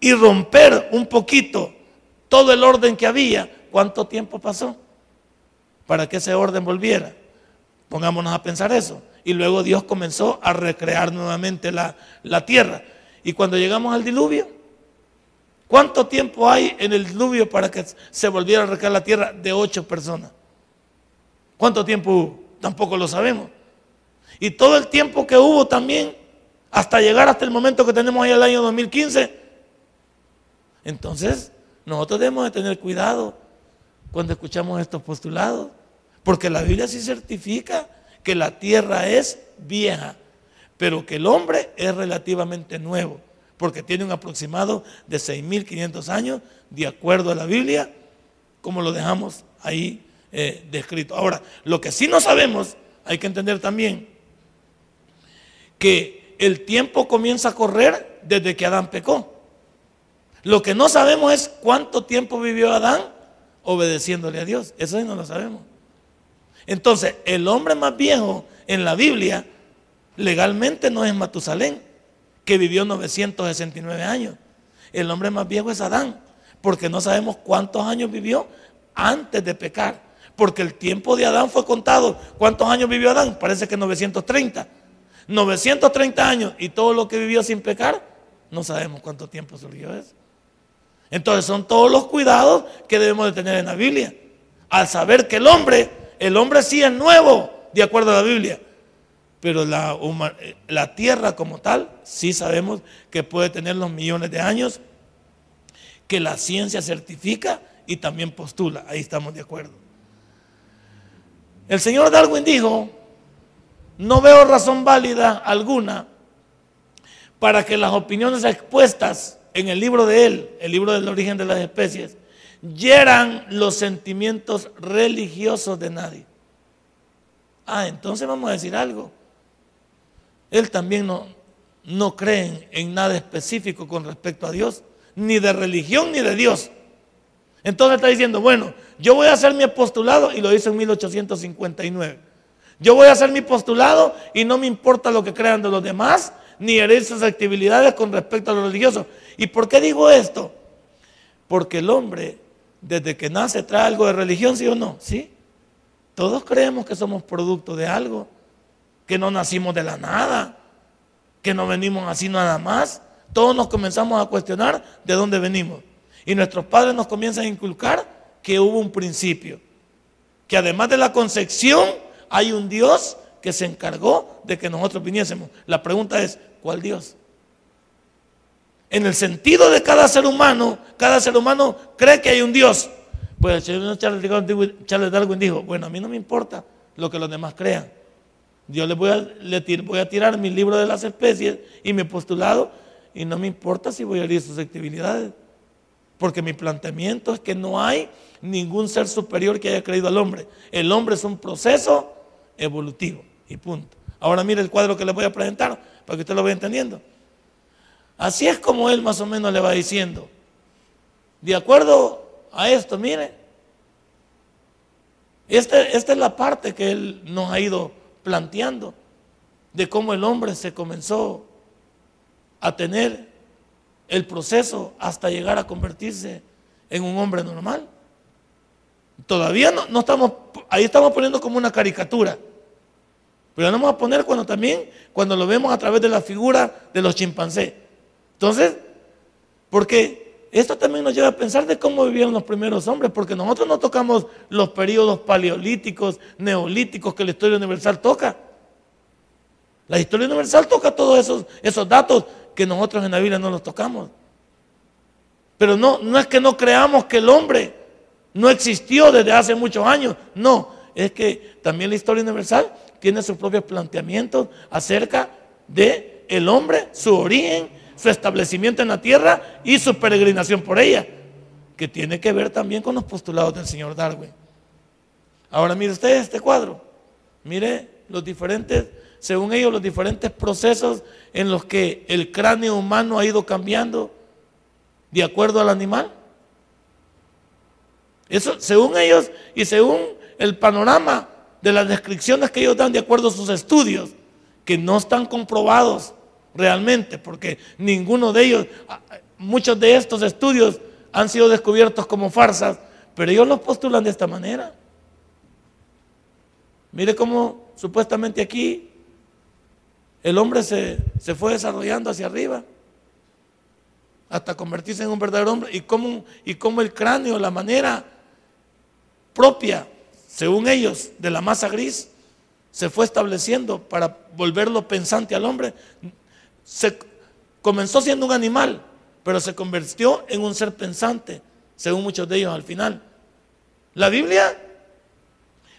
y romper un poquito todo el orden que había, ¿cuánto tiempo pasó para que ese orden volviera? Pongámonos a pensar eso. Y luego Dios comenzó a recrear nuevamente la, la tierra. Y cuando llegamos al diluvio, ¿cuánto tiempo hay en el diluvio para que se volviera a recrear la tierra de ocho personas? ¿Cuánto tiempo hubo? Tampoco lo sabemos. Y todo el tiempo que hubo también, hasta llegar hasta el momento que tenemos ahí el año 2015. Entonces, nosotros debemos de tener cuidado cuando escuchamos estos postulados, porque la Biblia sí certifica que la tierra es vieja, pero que el hombre es relativamente nuevo, porque tiene un aproximado de 6.500 años, de acuerdo a la Biblia, como lo dejamos ahí eh, descrito. Ahora, lo que sí no sabemos, hay que entender también, que el tiempo comienza a correr desde que Adán pecó. Lo que no sabemos es cuánto tiempo vivió Adán obedeciéndole a Dios. Eso sí no lo sabemos. Entonces, el hombre más viejo en la Biblia legalmente no es Matusalén, que vivió 969 años. El hombre más viejo es Adán, porque no sabemos cuántos años vivió antes de pecar. Porque el tiempo de Adán fue contado. ¿Cuántos años vivió Adán? Parece que 930. 930 años y todo lo que vivió sin pecar, no sabemos cuánto tiempo surgió eso. Entonces son todos los cuidados que debemos de tener en la Biblia. Al saber que el hombre, el hombre sí es nuevo, de acuerdo a la Biblia, pero la, la tierra como tal, sí sabemos que puede tener los millones de años que la ciencia certifica y también postula. Ahí estamos de acuerdo. El señor Darwin dijo no veo razón válida alguna para que las opiniones expuestas en el libro de él, el libro del origen de las especies, hieran los sentimientos religiosos de nadie. Ah, entonces vamos a decir algo. Él también no, no cree en nada específico con respecto a Dios, ni de religión ni de Dios. Entonces está diciendo, bueno, yo voy a hacer mi apostolado y lo hizo en 1859. Yo voy a hacer mi postulado y no me importa lo que crean de los demás, ni herir sus actividades con respecto a lo religioso. ¿Y por qué digo esto? Porque el hombre, desde que nace, trae algo de religión, ¿sí o no? ¿Sí? Todos creemos que somos producto de algo, que no nacimos de la nada, que no venimos así nada más. Todos nos comenzamos a cuestionar de dónde venimos. Y nuestros padres nos comienzan a inculcar que hubo un principio, que además de la concepción, hay un Dios que se encargó de que nosotros viniésemos. La pregunta es, ¿cuál Dios? En el sentido de cada ser humano, cada ser humano cree que hay un Dios. Pues Charles Darwin dijo, bueno, a mí no me importa lo que los demás crean. Yo les voy a, tirar mi libro de las especies y mi postulado y no me importa si voy a herir susceptibilidades. Porque mi planteamiento es que no hay ningún ser superior que haya creído al hombre. El hombre es un proceso evolutivo y punto. Ahora mire el cuadro que le voy a presentar para que usted lo vaya entendiendo. Así es como él más o menos le va diciendo. De acuerdo a esto, mire, este, esta es la parte que él nos ha ido planteando de cómo el hombre se comenzó a tener el proceso hasta llegar a convertirse en un hombre normal. Todavía no, no estamos, ahí estamos poniendo como una caricatura. Pero vamos a poner cuando también, cuando lo vemos a través de la figura de los chimpancés. Entonces, porque esto también nos lleva a pensar de cómo vivieron los primeros hombres, porque nosotros no tocamos los periodos paleolíticos, neolíticos que la historia universal toca. La historia universal toca todos esos, esos datos que nosotros en la Biblia no los tocamos. Pero no, no es que no creamos que el hombre no existió desde hace muchos años, no, es que también la historia universal tiene sus propios planteamientos acerca de el hombre, su origen, su establecimiento en la tierra y su peregrinación por ella, que tiene que ver también con los postulados del señor Darwin. Ahora mire usted este cuadro, mire los diferentes, según ellos, los diferentes procesos en los que el cráneo humano ha ido cambiando de acuerdo al animal. Eso, según ellos y según el panorama de las descripciones que ellos dan de acuerdo a sus estudios, que no están comprobados realmente, porque ninguno de ellos, muchos de estos estudios han sido descubiertos como farsas, pero ellos los postulan de esta manera. Mire cómo supuestamente aquí el hombre se, se fue desarrollando hacia arriba hasta convertirse en un verdadero hombre y cómo, y cómo el cráneo, la manera propia según ellos, de la masa gris, se fue estableciendo para volverlo pensante al hombre. Se comenzó siendo un animal, pero se convirtió en un ser pensante, según muchos de ellos al final. La Biblia,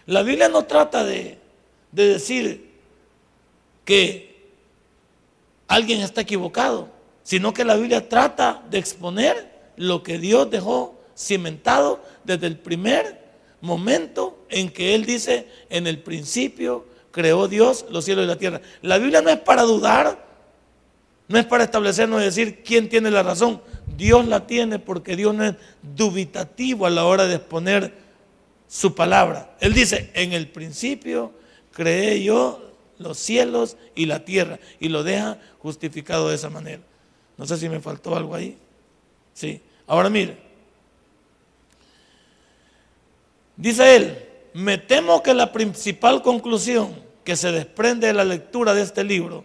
la Biblia no trata de, de decir que alguien está equivocado, sino que la Biblia trata de exponer lo que Dios dejó cimentado desde el primer momento en que Él dice, en el principio creó Dios los cielos y la tierra. La Biblia no es para dudar, no es para establecernos y decir quién tiene la razón. Dios la tiene porque Dios no es dubitativo a la hora de exponer su palabra. Él dice, en el principio creé yo los cielos y la tierra y lo deja justificado de esa manera. No sé si me faltó algo ahí. Sí. Ahora mire. Dice él, me temo que la principal conclusión que se desprende de la lectura de este libro,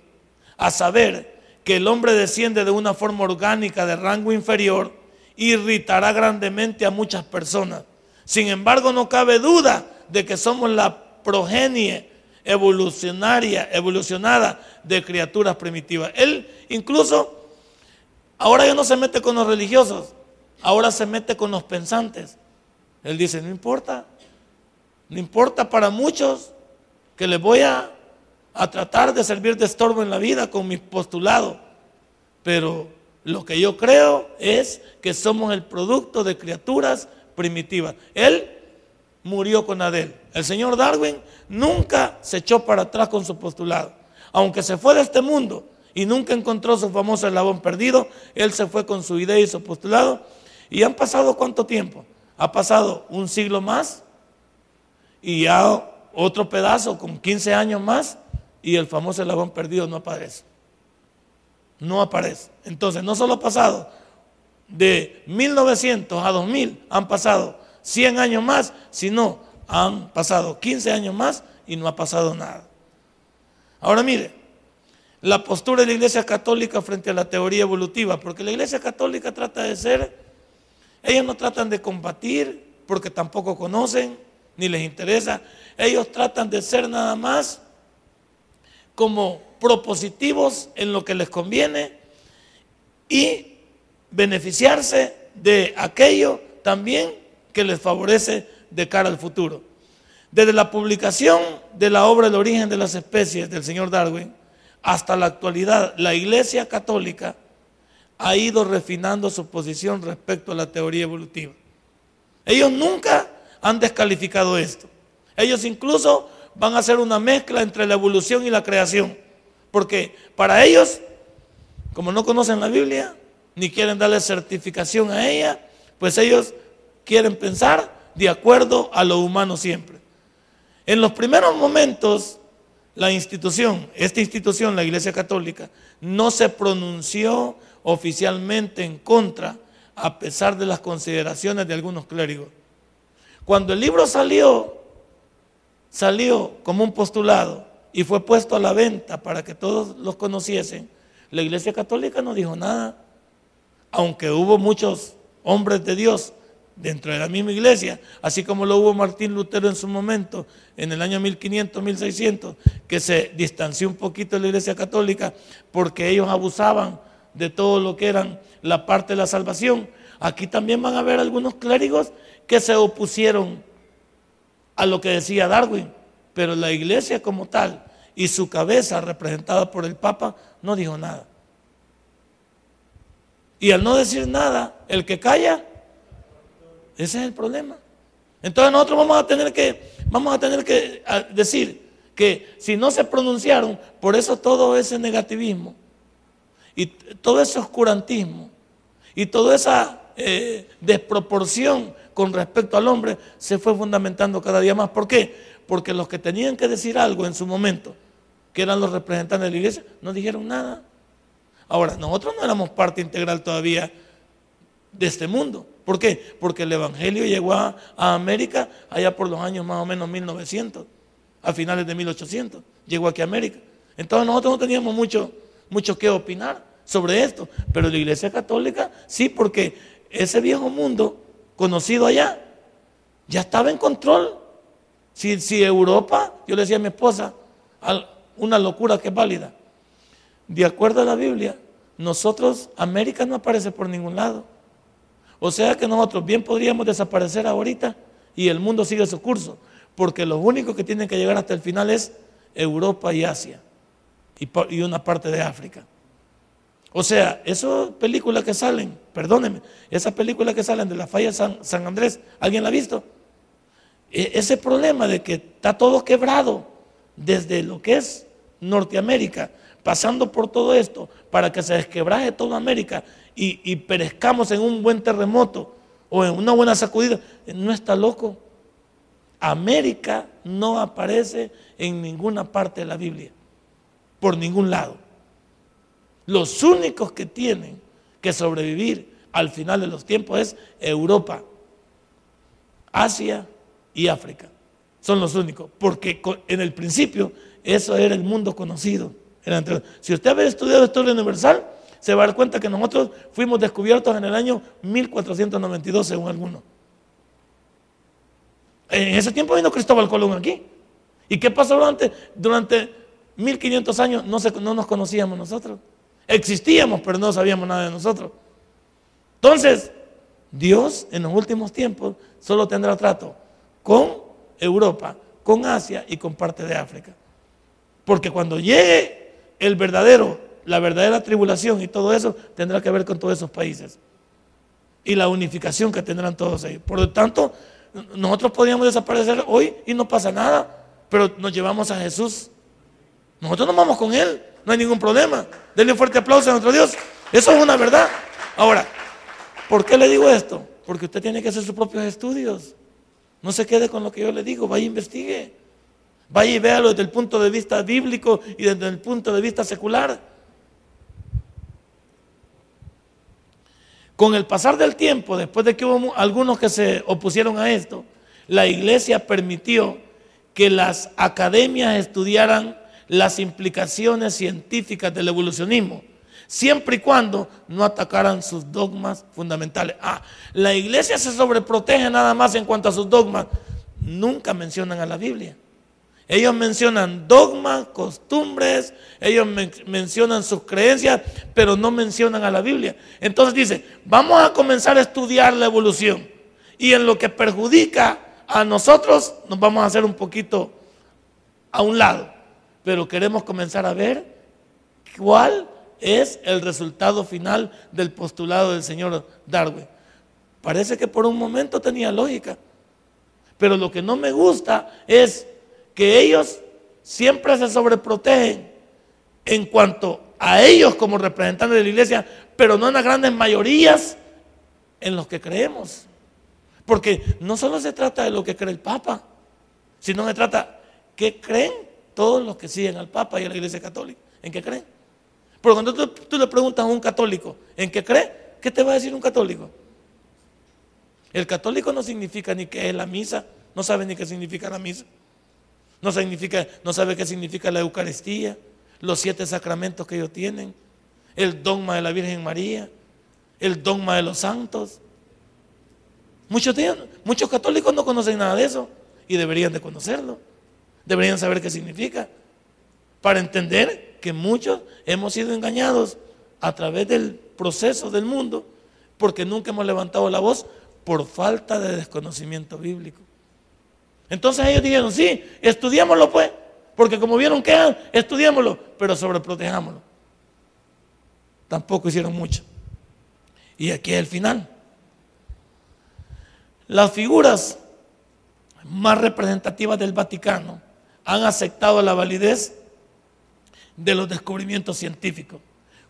a saber que el hombre desciende de una forma orgánica de rango inferior, irritará grandemente a muchas personas. Sin embargo, no cabe duda de que somos la progenie evolucionaria, evolucionada de criaturas primitivas. Él incluso, ahora ya no se mete con los religiosos, ahora se mete con los pensantes. Él dice, no importa, no importa para muchos que les voy a, a tratar de servir de estorbo en la vida con mis postulados, pero lo que yo creo es que somos el producto de criaturas primitivas. Él murió con Adel. El señor Darwin nunca se echó para atrás con su postulado. Aunque se fue de este mundo y nunca encontró su famoso eslabón perdido, él se fue con su idea y su postulado. ¿Y han pasado cuánto tiempo? Ha pasado un siglo más y ya otro pedazo con 15 años más y el famoso eslabón perdido no aparece. No aparece. Entonces, no solo ha pasado de 1900 a 2000, han pasado 100 años más, sino han pasado 15 años más y no ha pasado nada. Ahora mire, la postura de la Iglesia Católica frente a la teoría evolutiva, porque la Iglesia Católica trata de ser, ellos no tratan de combatir porque tampoco conocen, ni les interesa. Ellos tratan de ser nada más como propositivos en lo que les conviene y beneficiarse de aquello también que les favorece de cara al futuro. Desde la publicación de la obra El origen de las especies del señor Darwin hasta la actualidad, la Iglesia Católica ha ido refinando su posición respecto a la teoría evolutiva. Ellos nunca han descalificado esto. Ellos incluso van a hacer una mezcla entre la evolución y la creación. Porque para ellos, como no conocen la Biblia, ni quieren darle certificación a ella, pues ellos quieren pensar de acuerdo a lo humano siempre. En los primeros momentos, la institución, esta institución, la Iglesia Católica, no se pronunció oficialmente en contra, a pesar de las consideraciones de algunos clérigos. Cuando el libro salió, salió como un postulado y fue puesto a la venta para que todos los conociesen, la Iglesia Católica no dijo nada, aunque hubo muchos hombres de Dios dentro de la misma iglesia, así como lo hubo Martín Lutero en su momento, en el año 1500, 1600, que se distanció un poquito de la iglesia católica porque ellos abusaban de todo lo que eran la parte de la salvación. Aquí también van a haber algunos clérigos que se opusieron a lo que decía Darwin, pero la iglesia como tal y su cabeza representada por el Papa no dijo nada. Y al no decir nada, el que calla, ese es el problema. Entonces nosotros vamos a tener que, vamos a tener que decir que si no se pronunciaron, por eso todo ese negativismo y todo ese oscurantismo y toda esa eh, desproporción con respecto al hombre se fue fundamentando cada día más. ¿Por qué? Porque los que tenían que decir algo en su momento, que eran los representantes de la iglesia, no dijeron nada. Ahora, nosotros no éramos parte integral todavía de este mundo. ¿Por qué? Porque el Evangelio llegó a, América allá por los años más o menos 1900, a finales de 1800, llegó aquí a América. Entonces nosotros no teníamos mucho, mucho que opinar sobre esto, pero la Iglesia Católica sí, porque ese viejo mundo conocido allá, ya estaba en control Si, si Europa, yo le decía a mi esposa, una locura que es válida. De acuerdo a la Biblia, nosotros, América no aparece por ningún lado. O sea que nosotros bien podríamos desaparecer ahorita y el mundo sigue su curso, porque lo único que tienen que llegar hasta el final es Europa y Asia y, una parte de África. O sea, esas películas que salen, perdónenme, esas películas que salen de la falla San, San Andrés, ¿alguien la ha visto? E, ese problema de que está todo quebrado desde lo que es Norteamérica, pasando por todo esto, para que se desquebraje toda América y, y perezcamos en un buen terremoto o en una buena sacudida, no está loco. América no aparece en ninguna parte de la Biblia, por ningún lado. Los únicos que tienen que sobrevivir al final de los tiempos es Europa, Asia y África. Son los únicos, porque en el principio eso era el mundo conocido. Si usted ha estudiado historia universal, se va a dar cuenta que nosotros fuimos descubiertos en el año 1492, según algunos. En ese tiempo vino Cristóbal Colón aquí. ¿Y qué pasó durante, durante 1500 años? No, no nos conocíamos nosotros. Existíamos, pero no sabíamos nada de nosotros. Entonces, Dios en los últimos tiempos solo tendrá trato con Europa, con Asia y con parte de África. Porque cuando llegue el verdadero, la verdadera tribulación y todo eso, tendrá que ver con todos esos países. Y la unificación que tendrán todos ellos. Por lo tanto, nosotros podríamos desaparecer hoy y no pasa nada, pero nos llevamos a Jesús. Nosotros nos vamos con Él, no hay ningún problema. Denle un fuerte aplauso a nuestro Dios. Eso es una verdad. Ahora, ¿por qué le digo esto? Porque usted tiene que hacer sus propios estudios. No se quede con lo que yo le digo, vaya e investigue. Vaya y véalo desde el punto de vista bíblico y desde el punto de vista secular. Con el pasar del tiempo, después de que hubo algunos que se opusieron a esto, la iglesia permitió que las academias estudiaran las implicaciones científicas del evolucionismo, siempre y cuando no atacaran sus dogmas fundamentales. Ah, la iglesia se sobreprotege nada más en cuanto a sus dogmas. Nunca mencionan a la Biblia. Ellos mencionan dogmas, costumbres, ellos mencionan sus creencias, pero no mencionan a la Biblia. Entonces dice, vamos a comenzar a estudiar la evolución. Y en lo que perjudica a nosotros, nos vamos a hacer un poquito a un lado. Pero queremos comenzar a ver cuál es el resultado final del postulado del señor Darwin. Parece que por un momento tenía lógica. Pero lo que no me gusta es que ellos siempre se sobreprotegen en cuanto a ellos como representantes de la iglesia, pero no en las grandes mayorías en los que creemos. Porque no solo se trata de lo que cree el Papa, sino se trata qué creen todos los que siguen al Papa y a la iglesia católica. ¿En qué creen? Porque cuando tú, tú le preguntas a un católico, ¿en qué cree? ¿Qué te va a decir un católico? El católico no significa ni qué es la misa, no sabe ni qué significa la misa. No, significa, no sabe qué significa la Eucaristía, los siete sacramentos que ellos tienen, el dogma de la Virgen María, el dogma de los santos. Muchos, muchos católicos no conocen nada de eso y deberían de conocerlo. Deberían saber qué significa. Para entender que muchos hemos sido engañados a través del proceso del mundo porque nunca hemos levantado la voz por falta de desconocimiento bíblico. Entonces ellos dijeron, sí, estudiémoslo pues, porque como vieron que estudiémoslo, pero sobreprotejámoslo. Tampoco hicieron mucho. Y aquí es el final. Las figuras más representativas del Vaticano han aceptado la validez de los descubrimientos científicos,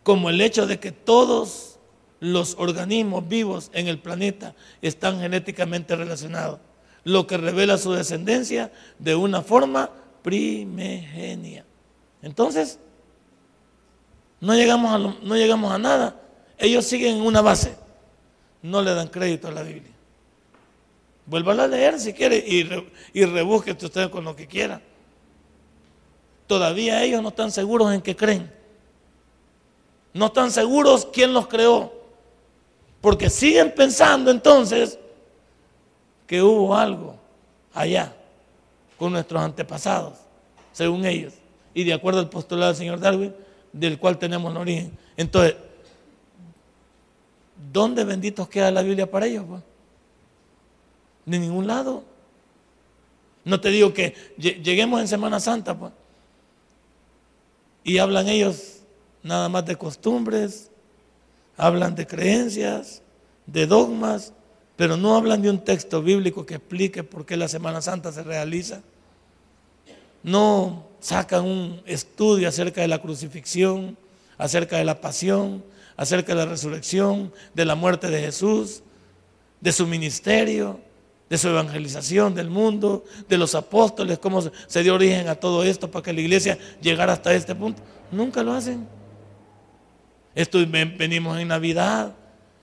como el hecho de que todos los organismos vivos en el planeta están genéticamente relacionados lo que revela su descendencia de una forma primigenia. Entonces, no llegamos a, nada. Ellos siguen en una base. No le dan crédito a la Biblia. Vuelvan a leer si quiere y, y rebúsquete usted con lo que quiera. Todavía ellos no están seguros en qué creen. No están seguros quién los creó. Porque siguen pensando entonces que hubo algo allá, con nuestros antepasados, según ellos, y de acuerdo al postulado del señor Darwin, del cual tenemos el origen. Entonces, ¿dónde benditos queda la Biblia para ellos? Pues? De ningún lado. No te digo que lleguemos en Semana Santa, pues, y hablan ellos nada más de costumbres, hablan de creencias, de dogmas, pero no hablan de un texto bíblico que explique por qué la Semana Santa se realiza. No sacan un estudio acerca de la crucifixión, acerca de la pasión, acerca de la resurrección, de la muerte de Jesús, de su ministerio, de su evangelización del mundo, de los apóstoles, cómo se dio origen a todo esto para que la iglesia llegara hasta este punto. Nunca lo hacen. Esto venimos en Navidad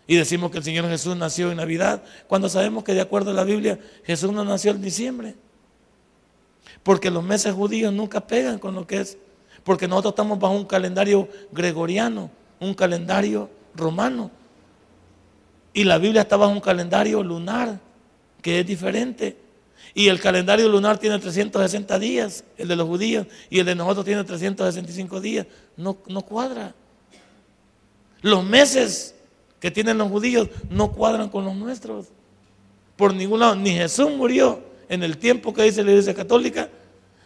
y decimos que el Señor Jesús nació en Navidad, cuando sabemos que de acuerdo a la Biblia Jesús no nació en diciembre. Porque los meses judíos nunca pegan con lo que es. Porque nosotros estamos bajo un calendario gregoriano, un calendario romano. Y la Biblia está bajo un calendario lunar, que es diferente. Y el calendario lunar tiene 360 días, el de los judíos, y el de nosotros tiene 365 días. No, no cuadra. Los meses que tienen los judíos no cuadran con los nuestros. Por ningún lado, ni Jesús murió en el tiempo que dice la Iglesia Católica,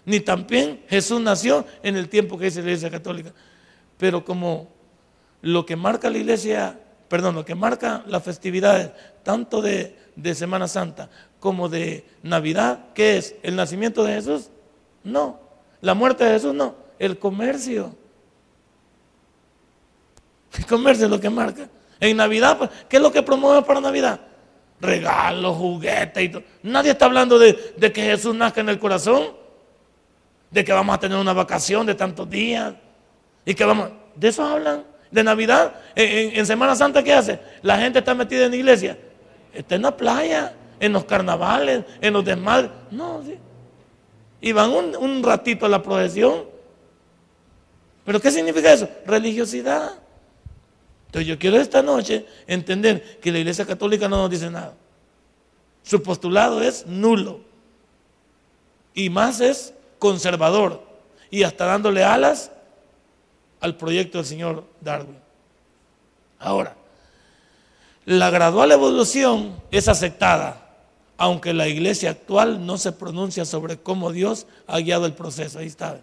ni también Jesús nació en el tiempo que dice la Iglesia Católica. Pero como lo que marca la Iglesia, perdón, lo que marca las festividades, tanto de, de Semana Santa como de Navidad, ¿qué es? ¿El nacimiento de Jesús? No. ¿La muerte de Jesús? No. El comercio. El comercio es lo que marca. En Navidad, pues, ¿qué es lo que promueve para Navidad? Regalos, juguetes y todo. Nadie está hablando de, que Jesús nazca en el corazón, de que vamos a tener una vacación de tantos días y que vamos. De eso hablan. De Navidad, en, Semana Santa, ¿qué hace? La gente está metida en la iglesia. Está en la playa, en los carnavales, en los desmadres. No, sí. Y van un, ratito a la procesión. ¿Pero qué significa eso? Religiosidad. Entonces yo quiero esta noche entender que la Iglesia Católica no nos dice nada. Su postulado es nulo. Y más es conservador. Y hasta dándole alas al proyecto del señor Darwin. Ahora, la gradual evolución es aceptada, aunque la iglesia actual no se pronuncia sobre cómo Dios ha guiado el proceso. Ahí está.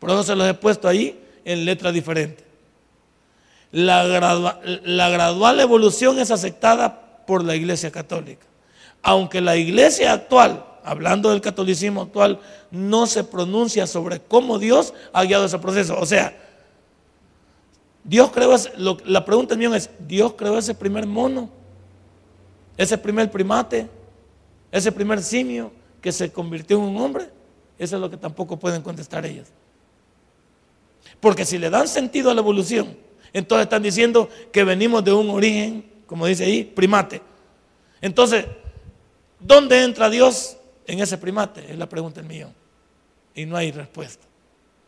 Por eso se los he puesto ahí en letras diferentes. La, gradual evolución es aceptada por la Iglesia Católica. Aunque la Iglesia actual, hablando del catolicismo actual, no se pronuncia sobre cómo Dios ha guiado ese proceso. O sea, Dios creó, ese, la pregunta mía es, ¿Dios creó ese primer mono? Ese primer primate, ese primer simio que se convirtió en un hombre. Eso es lo que tampoco pueden contestar ellos. Porque si le dan sentido a la evolución, entonces están diciendo que venimos de un origen, como dice ahí, primate. Entonces, ¿dónde entra Dios en ese primate? Es la pregunta del millón. Y no hay respuesta.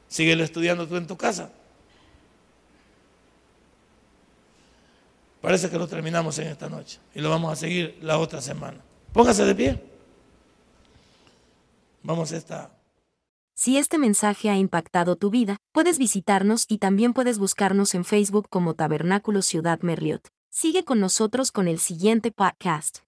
Síguelo estudiando tú en tu casa. Parece que lo terminamos en esta noche y lo vamos a seguir la otra semana. Póngase de pie. Vamos a esta. Si este mensaje ha impactado tu vida, puedes visitarnos y también puedes buscarnos en Facebook como Tabernáculo Ciudad Merliot. Sigue con nosotros con el siguiente podcast.